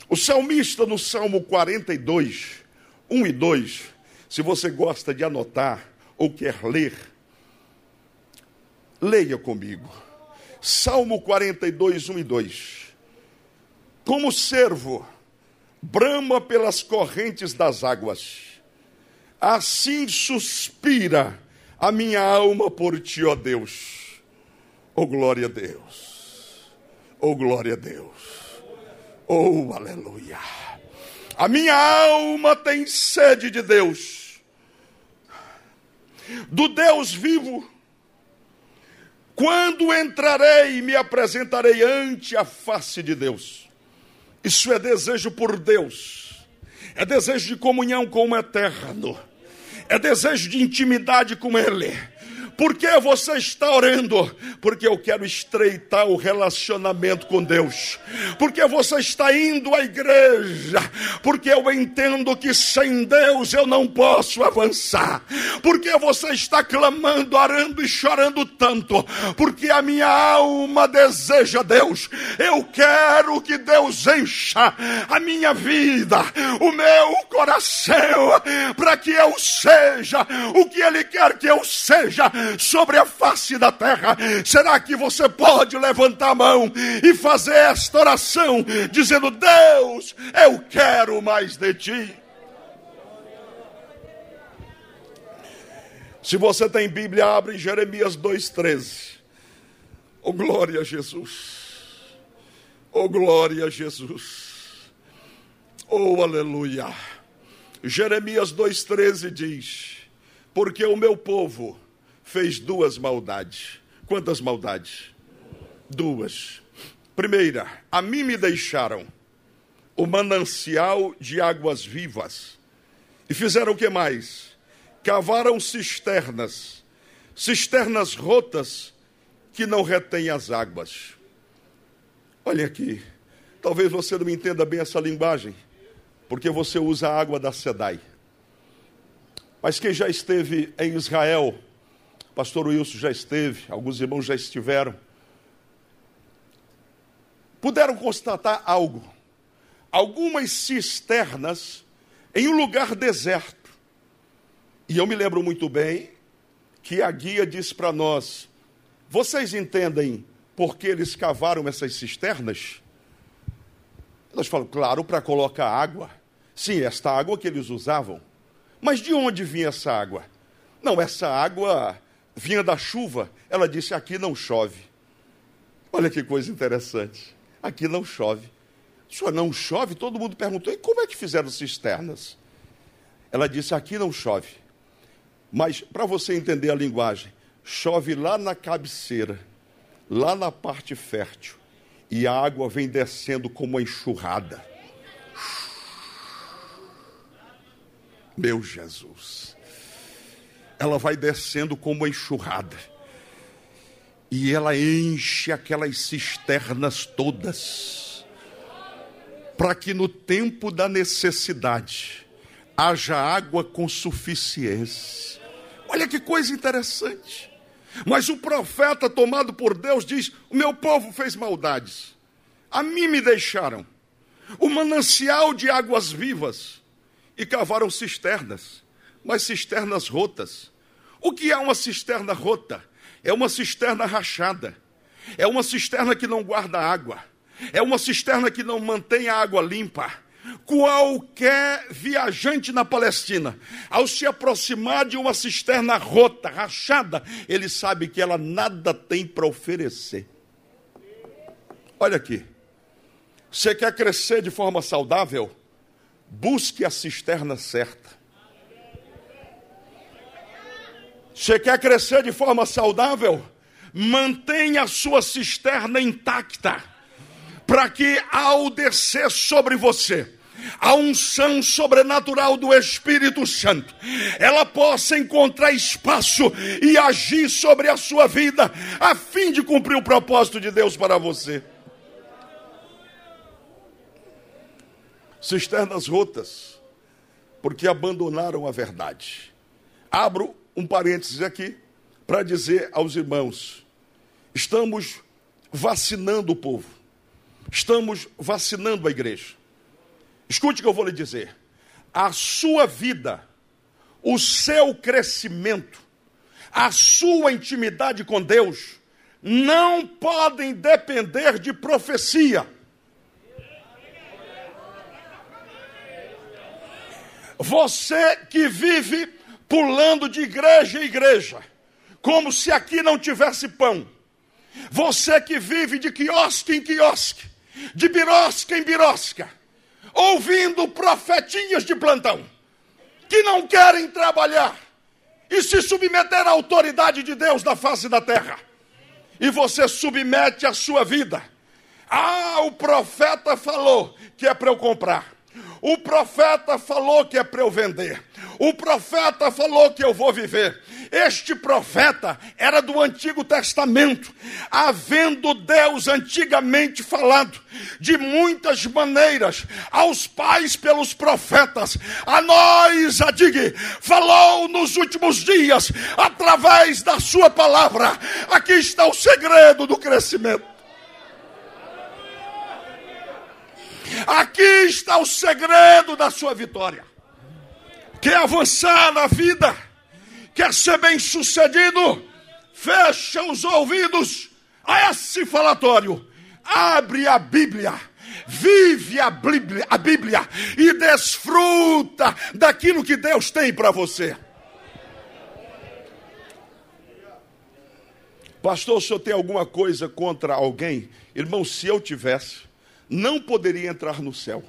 O salmista, no Salmo 42, 1 e 2, se você gosta de anotar ou quer ler, leia comigo. Salmo 42, 1 e 2. Como servo brama pelas correntes das águas, assim suspira a minha alma por ti, ó Deus. Oh glória a Deus. Oh glória a Deus. Oh aleluia. A minha alma tem sede de Deus. Do Deus vivo. Quando entrarei e me apresentarei ante a face de Deus. Isso é desejo por Deus. É desejo de comunhão com o eterno é desejo de intimidade com Ele. Por que você está orando? Porque eu quero estreitar o relacionamento com Deus. Porque você está indo à igreja. Porque eu entendo que sem Deus eu não posso avançar. Porque você está clamando, orando e chorando tanto. Porque a minha alma deseja Deus. Eu quero que Deus encha a minha vida, o meu coração, para que eu seja o que Ele quer que eu seja sobre a face da terra. Será que você pode levantar a mão e fazer esta oração, dizendo: Deus, eu quero mais de ti? Se você tem Bíblia, abre Jeremias 2,13. Oh, glória a Jesus. Oh, glória a Jesus. Oh, aleluia. Jeremias 2,13 diz: Porque o meu povo fez duas maldades. Quantas maldades? Duas. Primeira, a mim me deixaram o manancial de águas vivas. E fizeram o que mais? Cavaram cisternas, cisternas rotas que não retêm as águas. Olha aqui, talvez você não entenda bem essa linguagem, porque você usa a água da Sedai. Mas quem já esteve em Israel, Pastor Wilson já esteve, alguns irmãos já estiveram. Puderam constatar algo. Algumas cisternas em um lugar deserto. E eu me lembro muito bem que a guia disse para nós: vocês entendem por que eles cavaram essas cisternas? Nós falamos, claro, para colocar água. Sim, esta água que eles usavam. Mas de onde vinha essa água? Não, essa água vinha da chuva, ela disse: aqui não chove. Olha que coisa interessante. Aqui não chove. Só não chove? Todo mundo perguntou: e como é que fizeram cisternas? Ela disse: aqui não chove. Mas, para você entender a linguagem, chove lá na cabeceira, lá na parte fértil, e a água vem descendo como uma enxurrada. Meu Jesus. Ela vai descendo como enxurrada. E ela enche aquelas cisternas todas. Para que no tempo da necessidade haja água com suficiência. Olha que coisa interessante. Mas o profeta tomado por Deus diz: O meu povo fez maldades, a mim me deixaram o manancial de águas vivas e cavaram cisternas, mas cisternas rotas. O que é uma cisterna rota? É uma cisterna rachada, é uma cisterna que não guarda água, é uma cisterna que não mantém a água limpa. Qualquer viajante na Palestina, ao se aproximar de uma cisterna rota, rachada, ele sabe que ela nada tem para oferecer. Olha aqui. Você quer crescer de forma saudável? Busque a cisterna certa. Você quer crescer de forma saudável? Mantenha a sua cisterna intacta, para que ao descer sobre você, a unção sobrenatural do Espírito Santo, ela possa encontrar espaço e agir sobre a sua vida, a fim de cumprir o propósito de Deus para você. cisternas rotas, porque abandonaram a verdade. Abro um parênteses aqui para dizer aos irmãos: estamos vacinando o povo, estamos vacinando a igreja. Escute o que eu vou lhe dizer: a sua vida, o seu crescimento, a sua intimidade com Deus, não podem depender de profecia. Você que vive pulando de igreja em igreja, como se aqui não tivesse pão. Você que vive de quiosque em quiosque, de birosca em birosca, ouvindo profetinhas de plantão, que não querem trabalhar e se submeter à autoridade de Deus na face da terra. E você submete a sua vida. Ah, o profeta falou que é para eu comprar. O profeta falou que é para eu vender. O profeta falou que eu vou viver. Este profeta era do Antigo Testamento, havendo Deus antigamente falado de muitas maneiras aos pais pelos profetas, a nós, a Dig, falou nos últimos dias através da sua palavra. Aqui está o segredo do crescimento. Aqui está o segredo da sua vitória. Quer avançar na vida? Quer ser bem sucedido? Fecha os ouvidos a esse falatório. Abre a Bíblia. Vive a Bíblia, a Bíblia e desfruta daquilo que Deus tem para você. Pastor, o senhor tem alguma coisa contra alguém? Irmão, se eu tivesse, não poderia entrar no céu.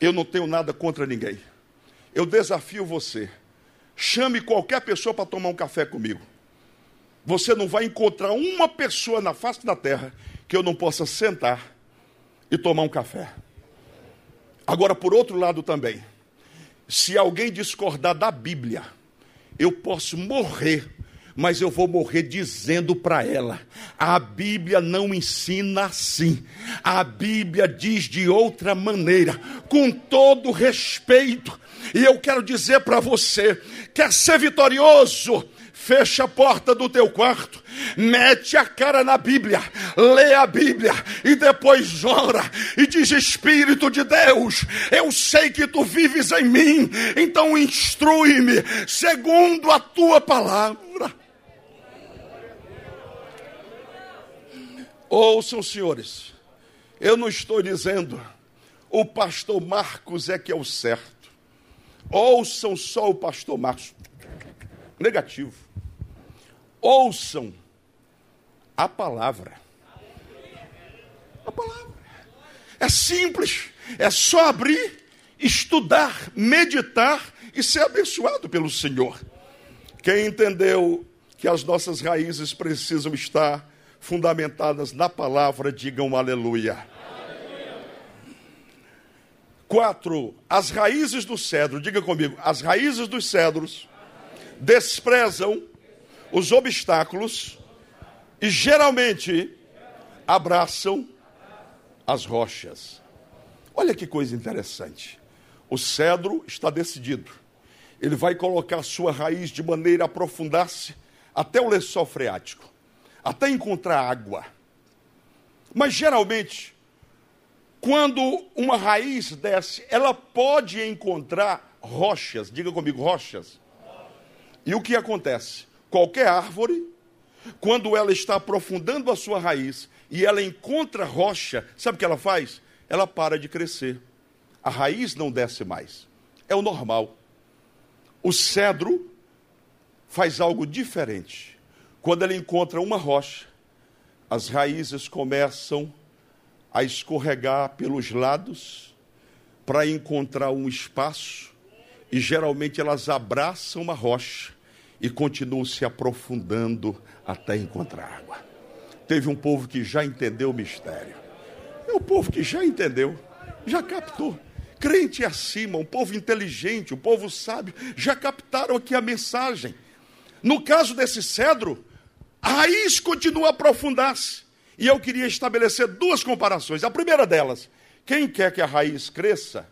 Eu não tenho nada contra ninguém. Eu desafio você. Chame qualquer pessoa para tomar um café comigo. Você não vai encontrar uma pessoa na face da terra que eu não possa sentar e tomar um café. Agora, por outro lado também, se alguém discordar da Bíblia, eu posso morrer mas eu vou morrer dizendo para ela: a Bíblia não ensina assim, a Bíblia diz de outra maneira, com todo respeito. E eu quero dizer para você: quer ser vitorioso? fecha a porta do teu quarto, mete a cara na Bíblia, lê a Bíblia e depois ora e diz: Espírito de Deus, eu sei que tu vives em mim, então instrui-me segundo a tua palavra. Ouçam, senhores, eu não estou dizendo o pastor Marcos é que é o certo. Ouçam só o pastor Marcos. Negativo. Ouçam a palavra. A palavra. É simples. É só abrir, estudar, meditar e ser abençoado pelo Senhor. Quem entendeu que as nossas raízes precisam estar fundamentadas na palavra, digam aleluia. aleluia. Quatro, as raízes do cedro, diga comigo, as raízes dos cedros desprezam os obstáculos e geralmente abraçam as rochas. Olha que coisa interessante. O cedro está decidido. Ele vai colocar sua raiz de maneira a aprofundar-se até o lençol freático, até encontrar água. Mas geralmente, quando uma raiz desce, ela pode encontrar rochas, diga comigo, rochas. E o que acontece? Qualquer árvore, quando ela está aprofundando a sua raiz e ela encontra rocha, sabe o que ela faz? Ela para de crescer. A raiz não desce mais. É o normal. O cedro faz algo diferente. Quando ele encontra uma rocha, as raízes começam a escorregar pelos lados para encontrar um espaço e geralmente elas abraçam uma rocha e continuam se aprofundando até encontrar água. Teve um povo que já entendeu o mistério. É o povo que já entendeu, já captou. Crente acima, um povo inteligente, um povo sábio, já captaram aqui a mensagem. No caso desse cedro, a raiz continua a aprofundar-se. E eu queria estabelecer duas comparações. A primeira delas, quem quer que a raiz cresça,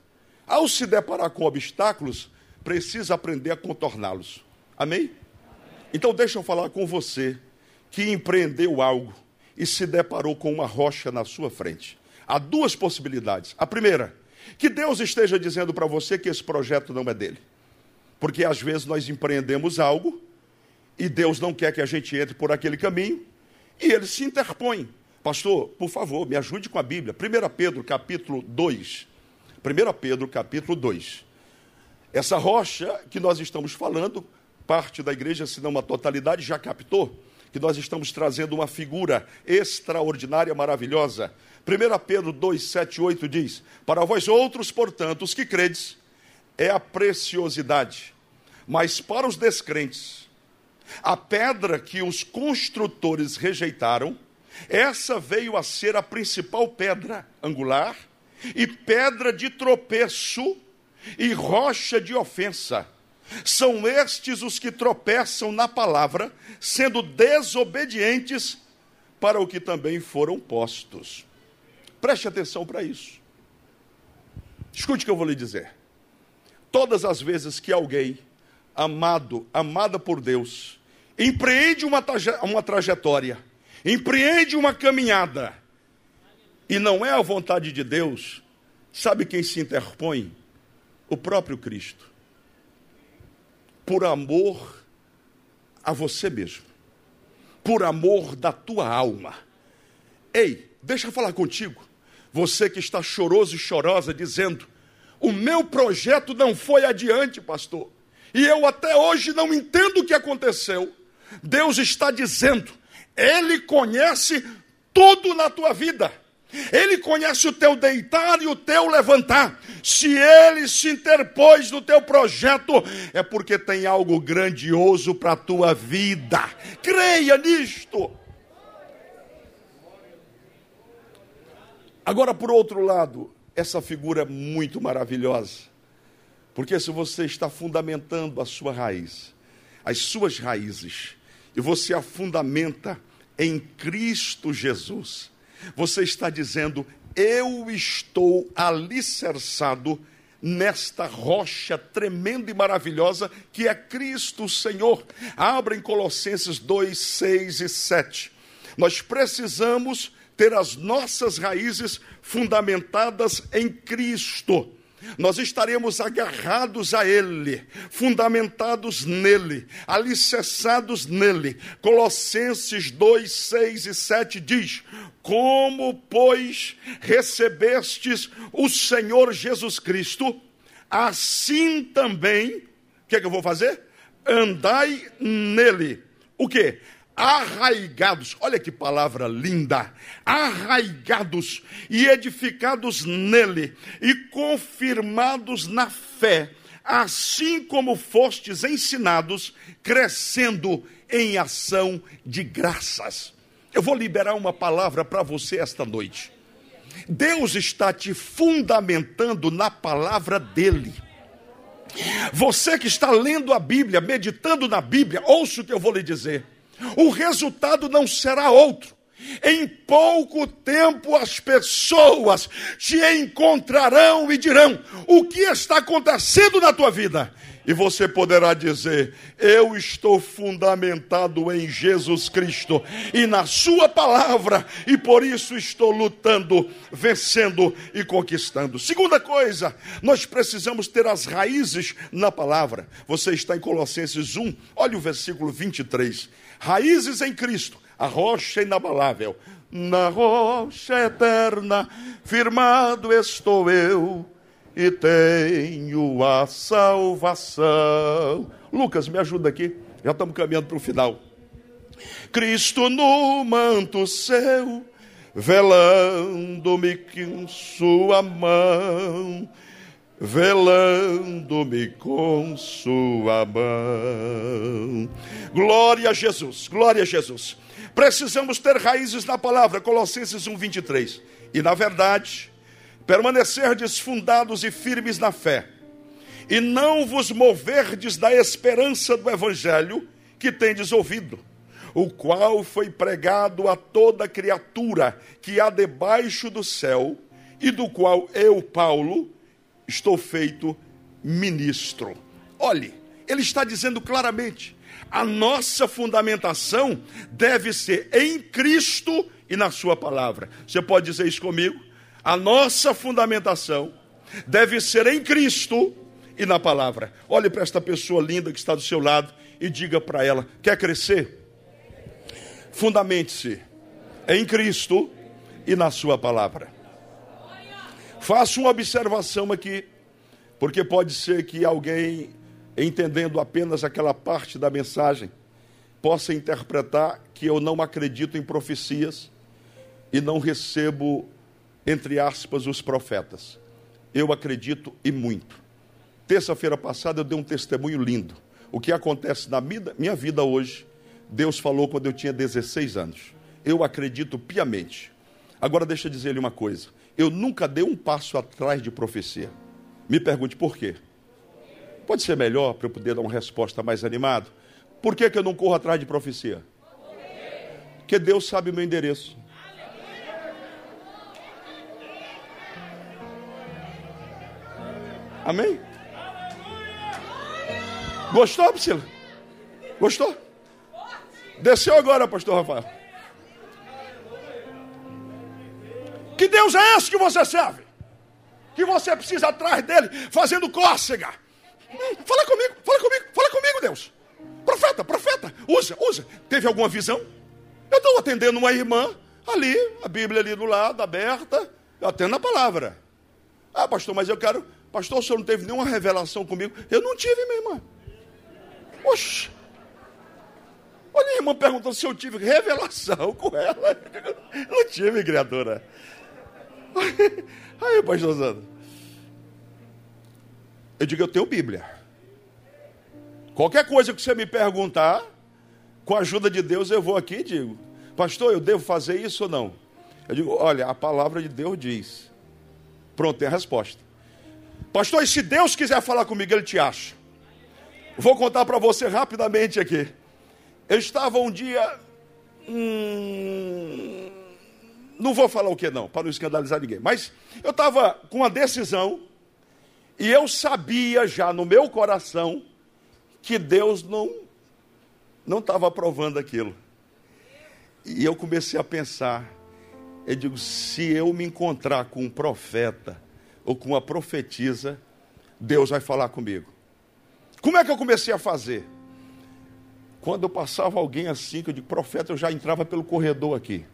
ao se deparar com obstáculos, precisa aprender a contorná-los. Amém? Então, deixa eu falar com você que empreendeu algo e se deparou com uma rocha na sua frente. Há duas possibilidades. A primeira, que Deus esteja dizendo para você que esse projeto não é dele. Porque às vezes nós empreendemos algo e Deus não quer que a gente entre por aquele caminho e ele se interpõe. Pastor, por favor, me ajude com a Bíblia. 1 Pedro, capítulo 2. 1 Pedro, capítulo 2. Essa rocha que nós estamos falando, parte da igreja, se não uma totalidade, já captou que nós estamos trazendo uma figura extraordinária, maravilhosa. 1 Pedro 2, 7, 8 diz: Para vós outros, portanto, os que credes, é a preciosidade, mas para os descrentes, a pedra que os construtores rejeitaram, essa veio a ser a principal pedra angular e pedra de tropeço e rocha de ofensa. São estes os que tropeçam na palavra, sendo desobedientes para o que também foram postos. Preste atenção para isso. Escute o que eu vou lhe dizer. Todas as vezes que alguém amado, amada por Deus, empreende uma, uma trajetória, empreende uma caminhada, e não é a vontade de Deus, sabe quem se interpõe? O próprio Cristo. Por amor a você mesmo, por amor da tua alma. Ei, deixa eu falar contigo, você que está choroso e chorosa, dizendo: O meu projeto não foi adiante, pastor, e eu até hoje não entendo o que aconteceu. Deus está dizendo, Ele conhece tudo na tua vida. Ele conhece o teu deitar e o teu levantar. Se ele se interpôs no teu projeto, é porque tem algo grandioso para a tua vida. Creia nisto. Agora, por outro lado, essa figura é muito maravilhosa. Porque se você está fundamentando a sua raiz, as suas raízes, e você a fundamenta em Cristo Jesus, você está dizendo: Eu estou alicerçado nesta rocha tremenda e maravilhosa que é Cristo Senhor. Abra em Colossenses 2, 6 e 7. Nós precisamos ter as nossas raízes fundamentadas em Cristo nós estaremos agarrados a Ele, fundamentados nele, alicerçados nele. Colossenses 2, 6 e 7 diz: Como, pois, recebestes o Senhor Jesus Cristo, assim também, o que, é que eu vou fazer? Andai nele. O que? Arraigados, olha que palavra linda, arraigados e edificados nele e confirmados na fé, assim como fostes ensinados, crescendo em ação de graças. Eu vou liberar uma palavra para você esta noite. Deus está te fundamentando na palavra dele. Você que está lendo a Bíblia, meditando na Bíblia, ouça o que eu vou lhe dizer. O resultado não será outro. Em pouco tempo as pessoas te encontrarão e dirão: o que está acontecendo na tua vida? E você poderá dizer: Eu estou fundamentado em Jesus Cristo e na Sua palavra, e por isso estou lutando, vencendo e conquistando. Segunda coisa, nós precisamos ter as raízes na palavra. Você está em Colossenses 1, olha o versículo 23. Raízes em Cristo, a rocha inabalável. Na rocha eterna, firmado estou eu e tenho a salvação. Lucas, me ajuda aqui, já estamos caminhando para o final. Cristo no manto seu, velando-me com sua mão, velando-me com sua mão. Glória a Jesus, glória a Jesus. Precisamos ter raízes na palavra, Colossenses 1:23. E na verdade, permanecerdes fundados e firmes na fé, e não vos moverdes da esperança do evangelho que tendes ouvido, o qual foi pregado a toda criatura que há debaixo do céu, e do qual eu, Paulo, estou feito ministro. Olhe, ele está dizendo claramente: a nossa fundamentação deve ser em Cristo e na Sua palavra. Você pode dizer isso comigo? A nossa fundamentação deve ser em Cristo e na palavra. Olhe para esta pessoa linda que está do seu lado e diga para ela: quer crescer? Fundamente-se em Cristo e na Sua palavra. Faça uma observação aqui, porque pode ser que alguém, entendendo apenas aquela parte da mensagem, possa interpretar que eu não acredito em profecias e não recebo entre aspas, os profetas. Eu acredito e muito. Terça-feira passada eu dei um testemunho lindo. O que acontece na minha vida hoje, Deus falou quando eu tinha 16 anos. Eu acredito piamente. Agora deixa eu dizer-lhe uma coisa. Eu nunca dei um passo atrás de profecia. Me pergunte por quê. Pode ser melhor para eu poder dar uma resposta mais animada? Por que, que eu não corro atrás de profecia? Porque Deus sabe o meu endereço. Amém? Gostou, Priscila? Gostou? Desceu agora, pastor Rafael. Que Deus é esse que você serve? Que você precisa atrás dele, fazendo cócega. Fala comigo, fala comigo, fala comigo, Deus. Profeta, profeta, usa, usa. Teve alguma visão? Eu estou atendendo uma irmã ali, a Bíblia ali do lado, aberta, eu atendo a palavra. Ah, pastor, mas eu quero Pastor, o senhor não teve nenhuma revelação comigo? Eu não tive, minha irmã. Oxe. Olha a irmã perguntando se eu tive revelação com ela. Não tive, criatura. Aí, pastor Zando. Eu digo, eu tenho Bíblia. Qualquer coisa que você me perguntar, com a ajuda de Deus, eu vou aqui e digo, pastor, eu devo fazer isso ou não? Eu digo, olha, a palavra de Deus diz. Pronto, tem a resposta. Pastor, e se Deus quiser falar comigo, Ele te acha. Vou contar para você rapidamente aqui. Eu estava um dia. Hum, não vou falar o que não, para não escandalizar ninguém. Mas eu estava com uma decisão. E eu sabia já no meu coração que Deus não não estava aprovando aquilo. E eu comecei a pensar. Eu digo, se eu me encontrar com um profeta ou com uma profetisa, Deus vai falar comigo. Como é que eu comecei a fazer? Quando eu passava alguém assim, que eu digo, profeta, eu já entrava pelo corredor aqui.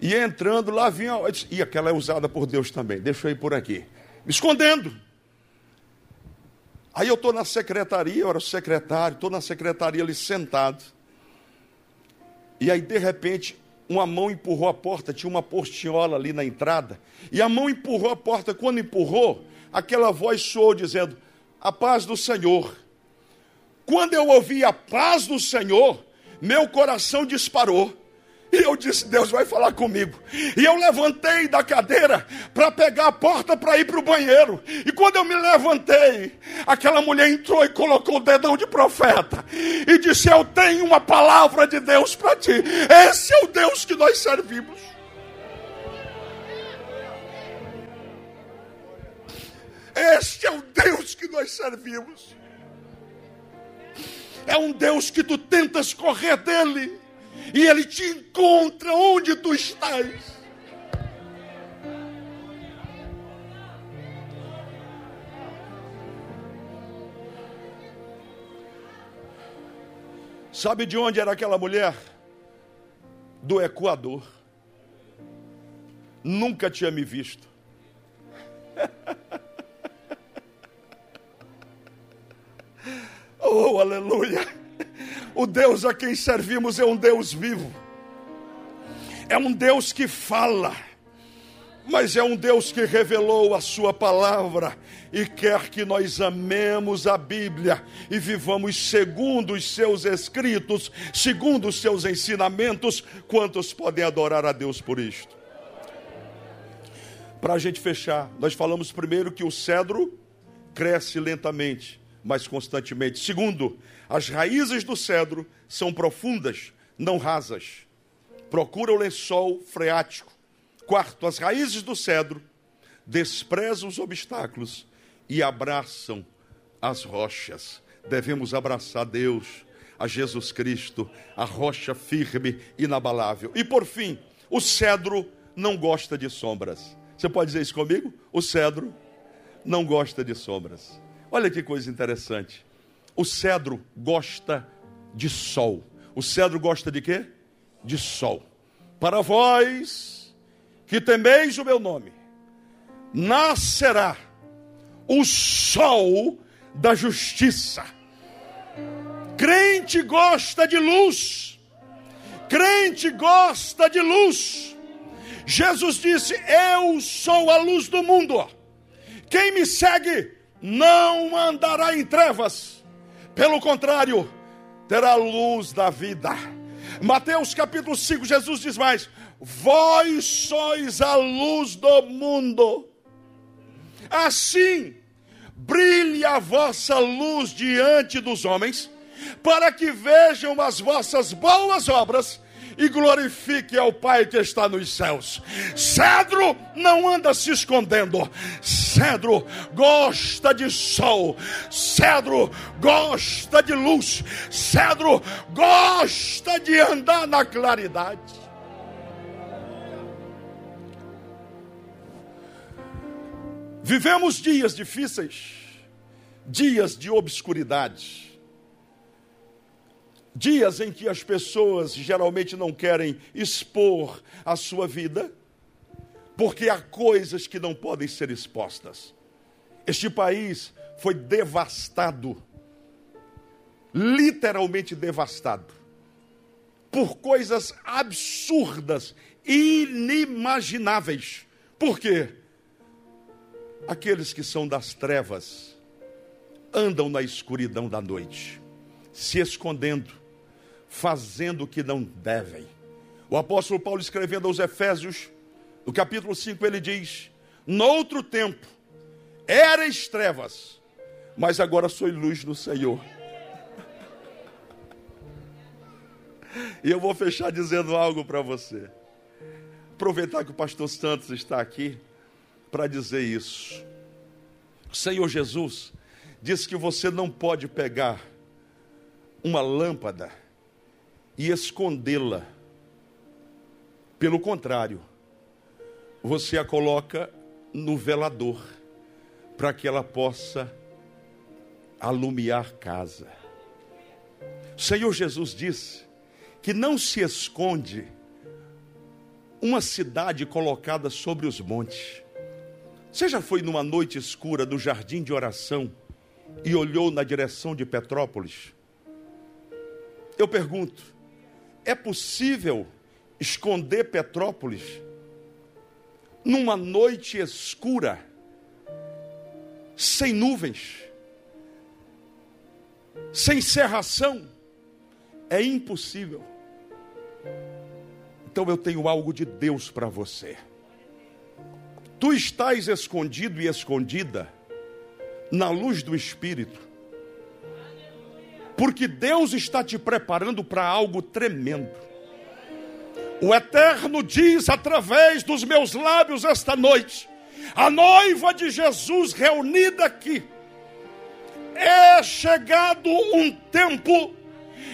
E entrando, lá vinha. E aquela é usada por Deus também, deixa eu ir por aqui. Me escondendo. Aí eu estou na secretaria, eu era secretário, estou na secretaria ali sentado. E aí, de repente, uma mão empurrou a porta, tinha uma portinhola ali na entrada, e a mão empurrou a porta. Quando empurrou, aquela voz soou dizendo: A paz do Senhor. Quando eu ouvi a paz do Senhor, meu coração disparou. E eu disse: Deus vai falar comigo. E eu levantei da cadeira para pegar a porta para ir para o banheiro. E quando eu me levantei, aquela mulher entrou e colocou o dedão de profeta e disse: Eu tenho uma palavra de Deus para ti. Esse é o Deus que nós servimos. Este é o Deus que nós servimos. É um Deus que tu tentas correr dele e ele te encontra onde tu estás. Sabe de onde era aquela mulher? Do Equador. Nunca tinha me visto. oh, aleluia! O Deus a quem servimos é um Deus vivo, é um Deus que fala, mas é um Deus que revelou a Sua palavra e quer que nós amemos a Bíblia e vivamos segundo os seus escritos, segundo os seus ensinamentos. Quantos podem adorar a Deus por isto? Para a gente fechar, nós falamos primeiro que o cedro cresce lentamente, mas constantemente. Segundo, as raízes do cedro são profundas, não rasas. Procura o lençol freático. Quarto, as raízes do cedro desprezam os obstáculos e abraçam as rochas. Devemos abraçar Deus, a Jesus Cristo, a rocha firme, inabalável. E por fim, o cedro não gosta de sombras. Você pode dizer isso comigo? O cedro não gosta de sombras. Olha que coisa interessante. O cedro gosta de sol. O cedro gosta de quê? De sol. Para vós que temeis o meu nome, nascerá o sol da justiça. Crente gosta de luz. Crente gosta de luz. Jesus disse: Eu sou a luz do mundo. Quem me segue não andará em trevas, pelo contrário, terá luz da vida. Mateus capítulo 5, Jesus diz mais: Vós sois a luz do mundo. Assim, brilhe a vossa luz diante dos homens, para que vejam as vossas boas obras e glorifique ao Pai que está nos céus. Cedro não anda se escondendo, cedro gosta de sol, cedro gosta de luz, cedro gosta de andar na claridade. Vivemos dias difíceis, dias de obscuridade dias em que as pessoas geralmente não querem expor a sua vida, porque há coisas que não podem ser expostas. Este país foi devastado, literalmente devastado, por coisas absurdas, inimagináveis. Por quê? Aqueles que são das trevas andam na escuridão da noite, se escondendo fazendo o que não devem. O apóstolo Paulo escrevendo aos Efésios, no capítulo 5, ele diz: Noutro tempo, eras trevas, mas agora sois luz no Senhor. E eu vou fechar dizendo algo para você. Aproveitar que o pastor Santos está aqui para dizer isso. O Senhor Jesus disse que você não pode pegar uma lâmpada e escondê-la. Pelo contrário, você a coloca no velador, para que ela possa alumiar casa. O Senhor Jesus disse que não se esconde uma cidade colocada sobre os montes. Você já foi numa noite escura do jardim de oração e olhou na direção de Petrópolis? Eu pergunto, é possível esconder Petrópolis numa noite escura, sem nuvens, sem cerração? É impossível. Então eu tenho algo de Deus para você. Tu estás escondido e escondida na luz do Espírito, porque Deus está te preparando para algo tremendo. O Eterno diz através dos meus lábios esta noite: a noiva de Jesus reunida aqui, é chegado um tempo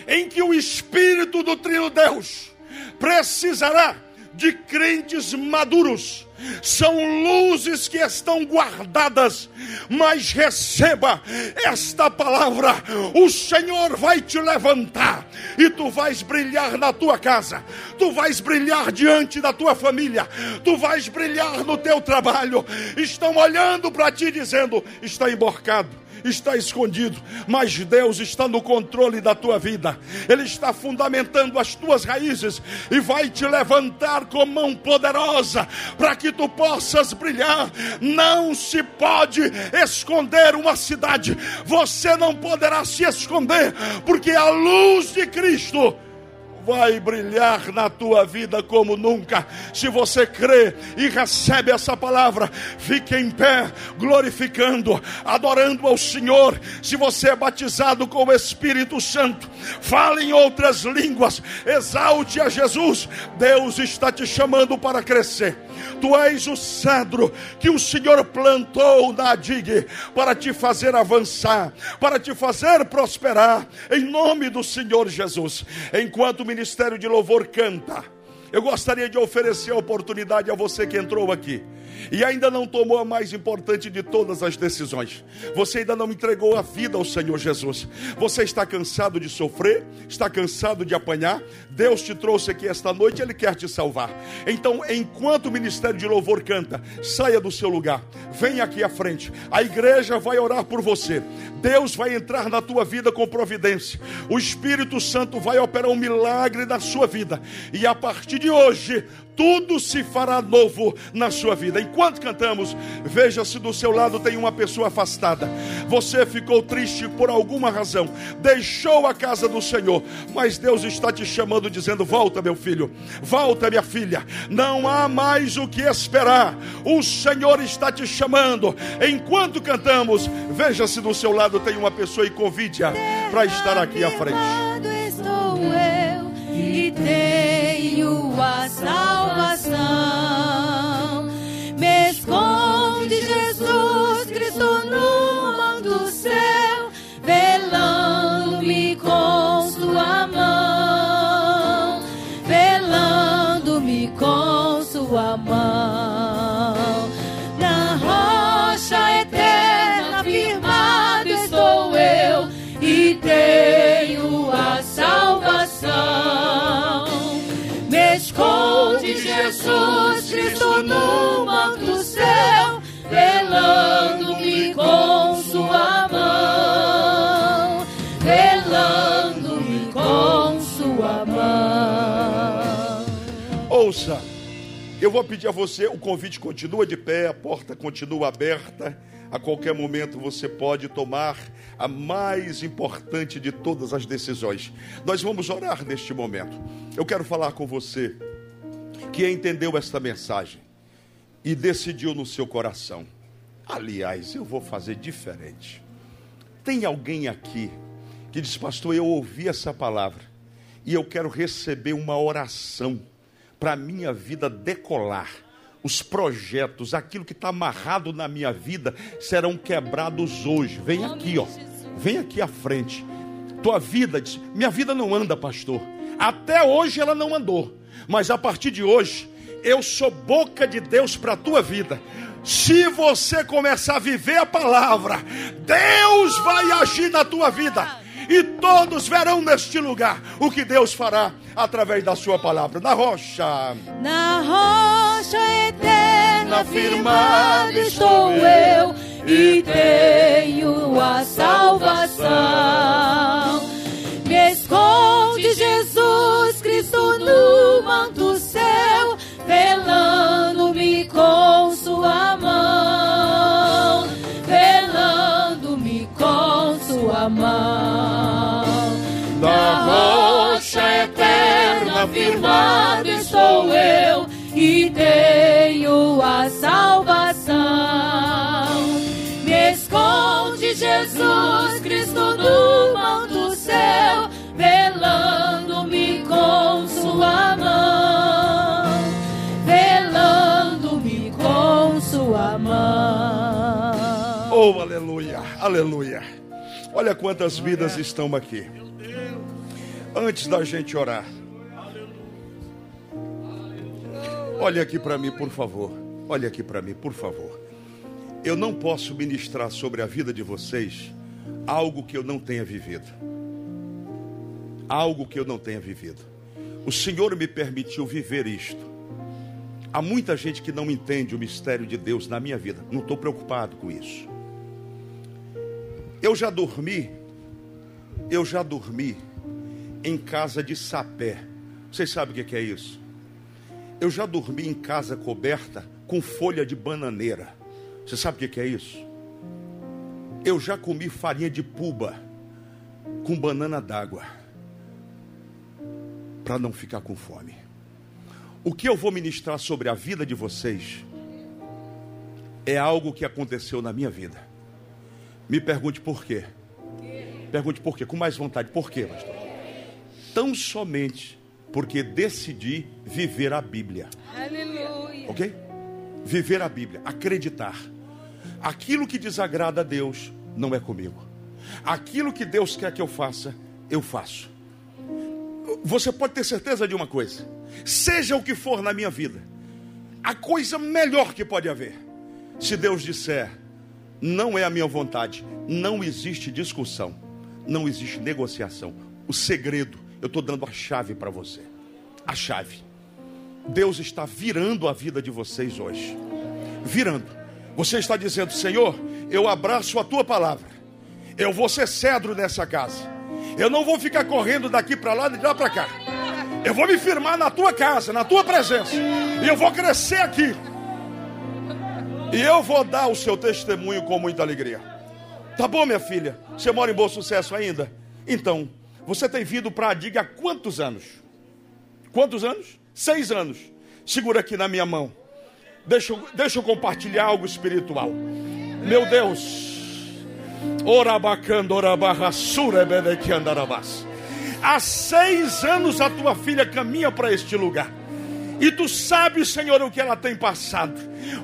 em que o Espírito do Trino Deus precisará de crentes maduros. São luzes que estão guardadas, mas receba esta palavra: o Senhor vai te levantar e tu vais brilhar na tua casa, tu vais brilhar diante da tua família, tu vais brilhar no teu trabalho. Estão olhando para ti dizendo: está emborcado está escondido, mas Deus está no controle da tua vida, Ele está fundamentando as tuas raízes e vai te levantar com mão poderosa para que tu possas brilhar. Não se pode esconder uma cidade, você não poderá se esconder, porque a luz de Cristo vai brilhar na tua vida como nunca. Se você crê e recebe essa palavra, fique em pé, glorificando, adorando ao Senhor. Se você é batizado com o Espírito Santo, fale em outras línguas, exalte a Jesus. Deus está te chamando para crescer. Tu és o cedro que o Senhor plantou na digue para te fazer avançar, para te fazer prosperar, em nome do Senhor Jesus. Enquanto ministério de louvor canta. Eu gostaria de oferecer a oportunidade a você que entrou aqui e ainda não tomou a mais importante de todas as decisões. Você ainda não entregou a vida ao Senhor Jesus. Você está cansado de sofrer, está cansado de apanhar. Deus te trouxe aqui esta noite, Ele quer te salvar. Então, enquanto o ministério de louvor canta, saia do seu lugar, venha aqui à frente. A igreja vai orar por você. Deus vai entrar na tua vida com providência. O Espírito Santo vai operar um milagre na sua vida. E a partir de hoje, tudo se fará novo na sua vida. Enquanto cantamos, veja se do seu lado tem uma pessoa afastada. Você ficou triste por alguma razão, deixou a casa do Senhor, mas Deus está te chamando, dizendo: Volta, meu filho, volta, minha filha. Não há mais o que esperar. O Senhor está te chamando. Enquanto cantamos, veja se do seu lado tem uma pessoa e convide-a para estar aqui à frente. Estou eu e tenho a salvação. Me esconde Jesus Cristo no manto céu, velando-me com no manto céu, velando-me com sua mão, velando-me com sua mão. Ouça, eu vou pedir a você, o convite continua de pé, a porta continua aberta. A qualquer momento você pode tomar a mais importante de todas as decisões. Nós vamos orar neste momento. Eu quero falar com você que entendeu esta mensagem e decidiu no seu coração. Aliás, eu vou fazer diferente. Tem alguém aqui que diz, pastor, eu ouvi essa palavra e eu quero receber uma oração para a minha vida decolar. Os projetos, aquilo que está amarrado na minha vida, serão quebrados hoje. Vem aqui, ó. Vem aqui à frente. Tua vida, diz, minha vida não anda, pastor. Até hoje ela não andou. Mas a partir de hoje, eu sou boca de Deus para a tua vida. Se você começar a viver a palavra, Deus vai agir na tua vida. E todos verão neste lugar o que Deus fará através da sua palavra. Na rocha. Na rocha eterna firmado estou eu e tenho a salvação. Me esconde Jesus Cristo no manto céu, com sua mão, velando-me com sua mão. Na rocha eterna firmado estou eu e tenho a salvação. Me esconde, Jesus Cristo, no alto céu, velando-me com sua mão, sua mão. Oh, aleluia, aleluia. Olha quantas vidas estão aqui. Antes da gente orar, olha aqui para mim, por favor. Olha aqui para mim, por favor. Eu não posso ministrar sobre a vida de vocês algo que eu não tenha vivido. Algo que eu não tenha vivido. O Senhor me permitiu viver isto. Há muita gente que não entende o mistério de Deus na minha vida. Não estou preocupado com isso. Eu já dormi, eu já dormi em casa de sapé. Vocês sabem o que é isso? Eu já dormi em casa coberta com folha de bananeira. Você sabe o que é isso? Eu já comi farinha de puba com banana d'água para não ficar com fome. O que eu vou ministrar sobre a vida de vocês é algo que aconteceu na minha vida. Me pergunte por quê. Pergunte por quê, com mais vontade. Por quê, pastor? Tão somente porque decidi viver a Bíblia. Aleluia. Ok? Viver a Bíblia, acreditar. Aquilo que desagrada a Deus não é comigo. Aquilo que Deus quer que eu faça, eu faço. Você pode ter certeza de uma coisa: seja o que for na minha vida, a coisa melhor que pode haver, se Deus disser, não é a minha vontade, não existe discussão, não existe negociação. O segredo, eu estou dando a chave para você. A chave. Deus está virando a vida de vocês hoje. Virando. Você está dizendo, Senhor, eu abraço a tua palavra. Eu vou ser cedro nessa casa. Eu não vou ficar correndo daqui para lá de lá para cá. Eu vou me firmar na tua casa, na tua presença. E eu vou crescer aqui. E eu vou dar o seu testemunho com muita alegria. Tá bom, minha filha? Você mora em Bom Sucesso ainda? Então, você tem vindo para a Diga há quantos anos? Quantos anos? Seis anos. Segura aqui na minha mão. Deixa, eu- deixa eu compartilhar algo espiritual. Meu Deus. Orabacando, orabarrassura, benequiandarabás. Há seis anos a tua filha caminha para este lugar. E tu sabes, Senhor, o que ela tem passado.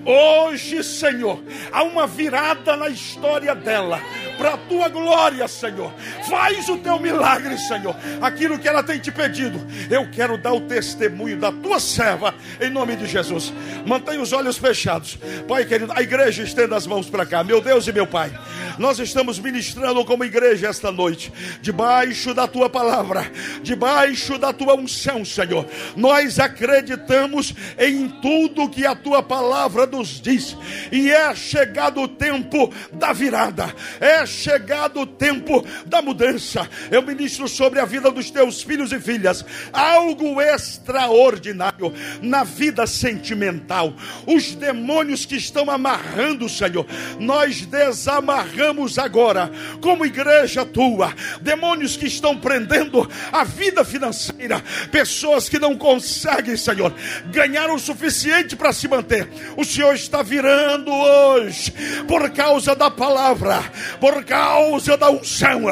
Hoje, Senhor, há uma virada na história dela. Para a tua glória, Senhor. Faz o teu milagre, Senhor. Aquilo que ela tem te pedido. Eu quero dar o testemunho da tua serva, em nome de Jesus. Mantenha os olhos fechados. Pai querido, a igreja estenda as mãos para cá. Meu Deus e meu Pai, nós estamos ministrando como igreja esta noite, debaixo da tua palavra, debaixo da tua unção, Senhor. Nós acreditamos em tudo que a tua palavra nos diz, e é chegado o tempo da virada, é chegado o tempo da mudança. Eu ministro sobre a vida dos teus filhos e filhas algo extraordinário na vida sentimental. Os demônios que estão amarrando, Senhor, nós desamarramos agora, como igreja tua, demônios que estão prendendo a vida financeira, pessoas que não conseguem, Senhor, ganhar o suficiente para se manter. O Senhor está virando hoje, por causa da palavra, por causa da unção,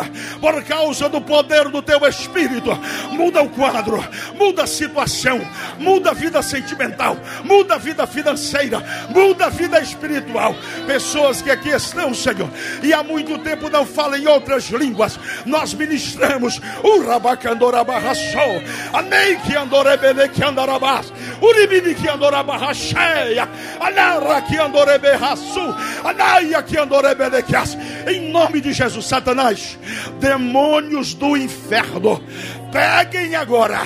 por causa do poder do teu Espírito. Muda o quadro, muda a situação, muda a vida sentimental, muda a vida financeira, muda a vida espiritual. Pessoas que aqui estão, Senhor, e há muito tempo não falam em outras línguas, nós ministramos o rabacandorabarraçou, anei que andorebele que andarabás, uribini que andorabarracheia, anara que andoreberraçu, anaia que andorebelequias, em nome de Jesus, Satanás, demônios do inferno, peguem agora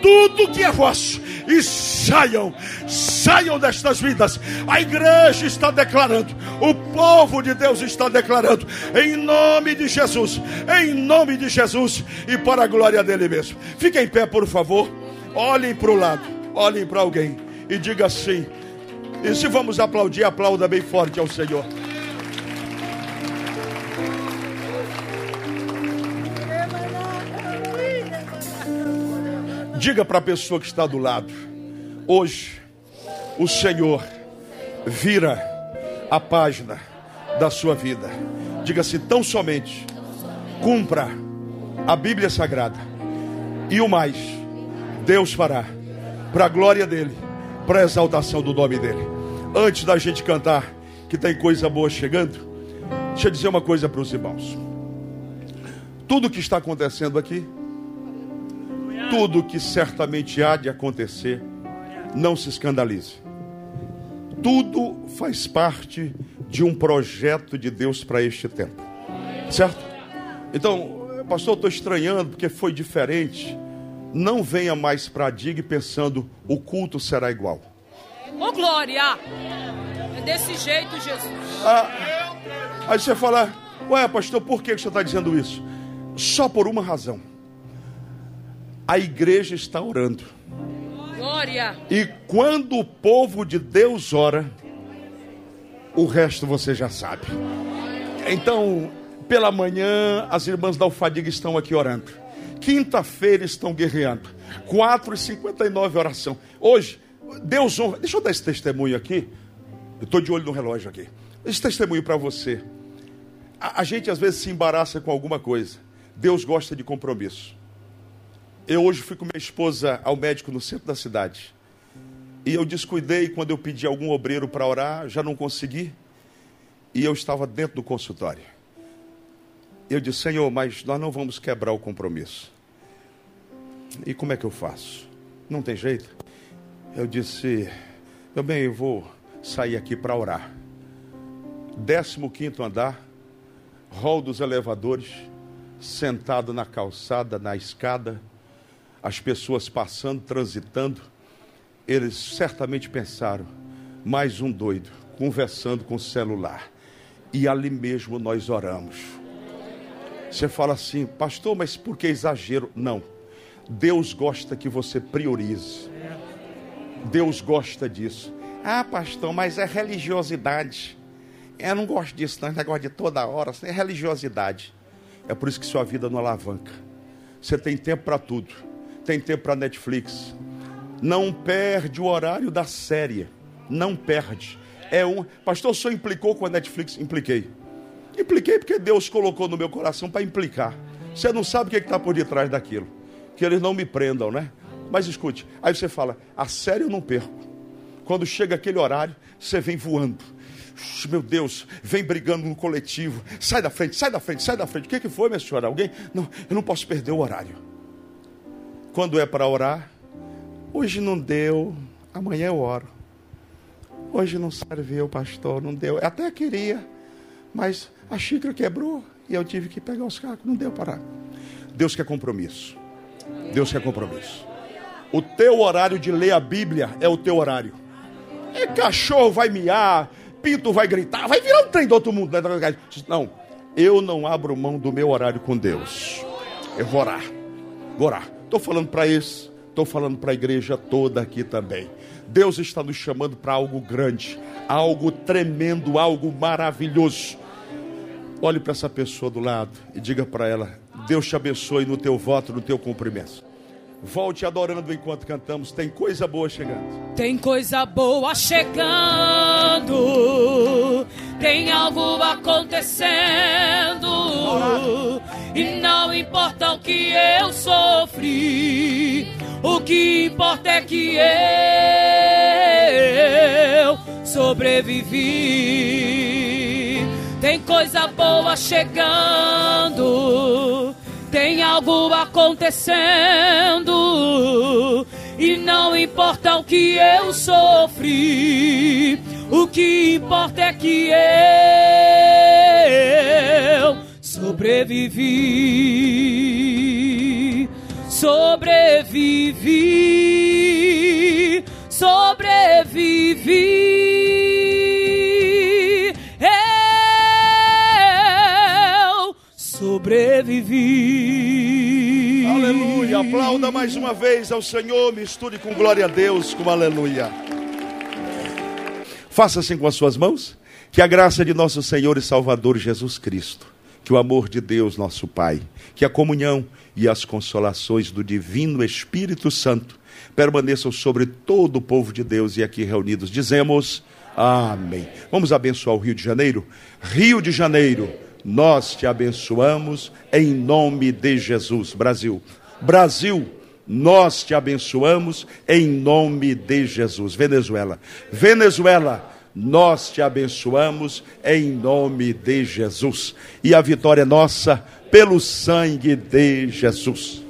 tudo que é vosso e saiam, saiam destas vidas. A igreja está declarando, o povo de Deus está declarando, em nome de Jesus, em nome de Jesus e para a glória dele mesmo. Fiquem em pé, por favor, olhem para o lado, olhem para alguém e diga assim. E se vamos aplaudir, aplauda bem forte ao Senhor. Diga para a pessoa que está do lado: hoje o Senhor vira a página da sua vida. Diga-se tão somente cumpra a Bíblia Sagrada e o mais Deus fará para a glória dele, para a exaltação do nome dele. Antes da gente cantar, que tem coisa boa chegando, deixa eu dizer uma coisa para os irmãos. Tudo que está acontecendo aqui, tudo que certamente há de acontecer, não se escandalize. Tudo faz parte de um projeto de Deus para este tempo. Certo? Então, pastor, estou estranhando porque foi diferente. Não venha mais para a DIG pensando o culto será igual. Ô oh, glória! É desse jeito, Jesus. Ah, aí você fala, ué, pastor, por que você está dizendo isso? Só por uma razão. A igreja está orando. Glória. E quando o povo de Deus ora, o resto você já sabe. Então, pela manhã, as irmãs da Alfadiga estão aqui orando. Quinta-feira estão guerreando. 4h59 oração. Hoje, Deus honra. Deixa eu dar esse testemunho aqui. Eu estou de olho no relógio aqui. Esse testemunho para você. A, a gente às vezes se embaraça com alguma coisa. Deus gosta de compromisso. Eu hoje fui com minha esposa ao médico no centro da cidade. E eu descuidei quando eu pedi algum obreiro para orar, já não consegui. E eu estava dentro do consultório. Eu disse, Senhor, mas nós não vamos quebrar o compromisso. E como é que eu faço? Não tem jeito. Eu disse, meu bem, eu vou sair aqui para orar. 15 andar, hall dos elevadores, sentado na calçada, na escada, as pessoas passando, transitando, eles certamente pensaram: mais um doido, conversando com o celular. E ali mesmo nós oramos. Você fala assim, pastor, mas por que exagero? Não. Deus gosta que você priorize. Deus gosta disso. Ah, pastor, mas é religiosidade. Eu não gosto disso, não. É negócio de toda hora. É religiosidade. É por isso que sua vida não alavanca. Você tem tempo para tudo tem tempo para Netflix. Não perde o horário da série. Não perde. É um. Pastor, senhor implicou com a Netflix? Impliquei. Impliquei porque Deus colocou no meu coração para implicar. Você não sabe o que está por detrás daquilo. Que eles não me prendam, né? Mas escute, aí você fala, a série eu não perco. Quando chega aquele horário, você vem voando. Meu Deus, vem brigando no coletivo. Sai da frente, sai da frente, sai da frente. O que, que foi, minha senhora? Alguém? Não, eu não posso perder o horário. Quando é para orar, hoje não deu, amanhã eu oro. Hoje não serviu, pastor, não deu. Eu até queria, mas a xícara quebrou e eu tive que pegar os cacos, não deu para. Deus quer compromisso. Deus quer compromisso. O teu horário de ler a Bíblia é o teu horário. E cachorro vai miar, pinto vai gritar, vai virar um trem do outro mundo. Né? Não, eu não abro mão do meu horário com Deus. Eu vou orar. Vou orar. Estou falando para esse, estou falando para a igreja toda aqui também. Deus está nos chamando para algo grande, algo tremendo, algo maravilhoso. Olhe para essa pessoa do lado e diga para ela: Deus te abençoe no teu voto, no teu cumprimento. Volte adorando enquanto cantamos. Tem coisa boa chegando. Tem coisa boa chegando. Tem algo acontecendo. E não importa o que eu sofri. O que importa é que eu sobrevivi. Tem coisa boa chegando tem algo acontecendo. E não importa o que eu sofri, o que importa é que eu sobrevivi. Sobrevivi, sobrevivi. Sobrevivi. Aleluia. Aplauda mais uma vez ao Senhor. Misture com glória a Deus, com aleluia. Faça assim com as suas mãos. Que a graça de nosso Senhor e Salvador Jesus Cristo, que o amor de Deus, nosso Pai, que a comunhão e as consolações do Divino Espírito Santo permaneçam sobre todo o povo de Deus e aqui reunidos. Dizemos amém. Vamos abençoar o Rio de Janeiro? Rio de Janeiro, nós te abençoamos em nome de Jesus. Brasil, Brasil, nós te abençoamos em nome de Jesus. Venezuela, Venezuela, nós te abençoamos em nome de Jesus. E a vitória é nossa pelo sangue de Jesus.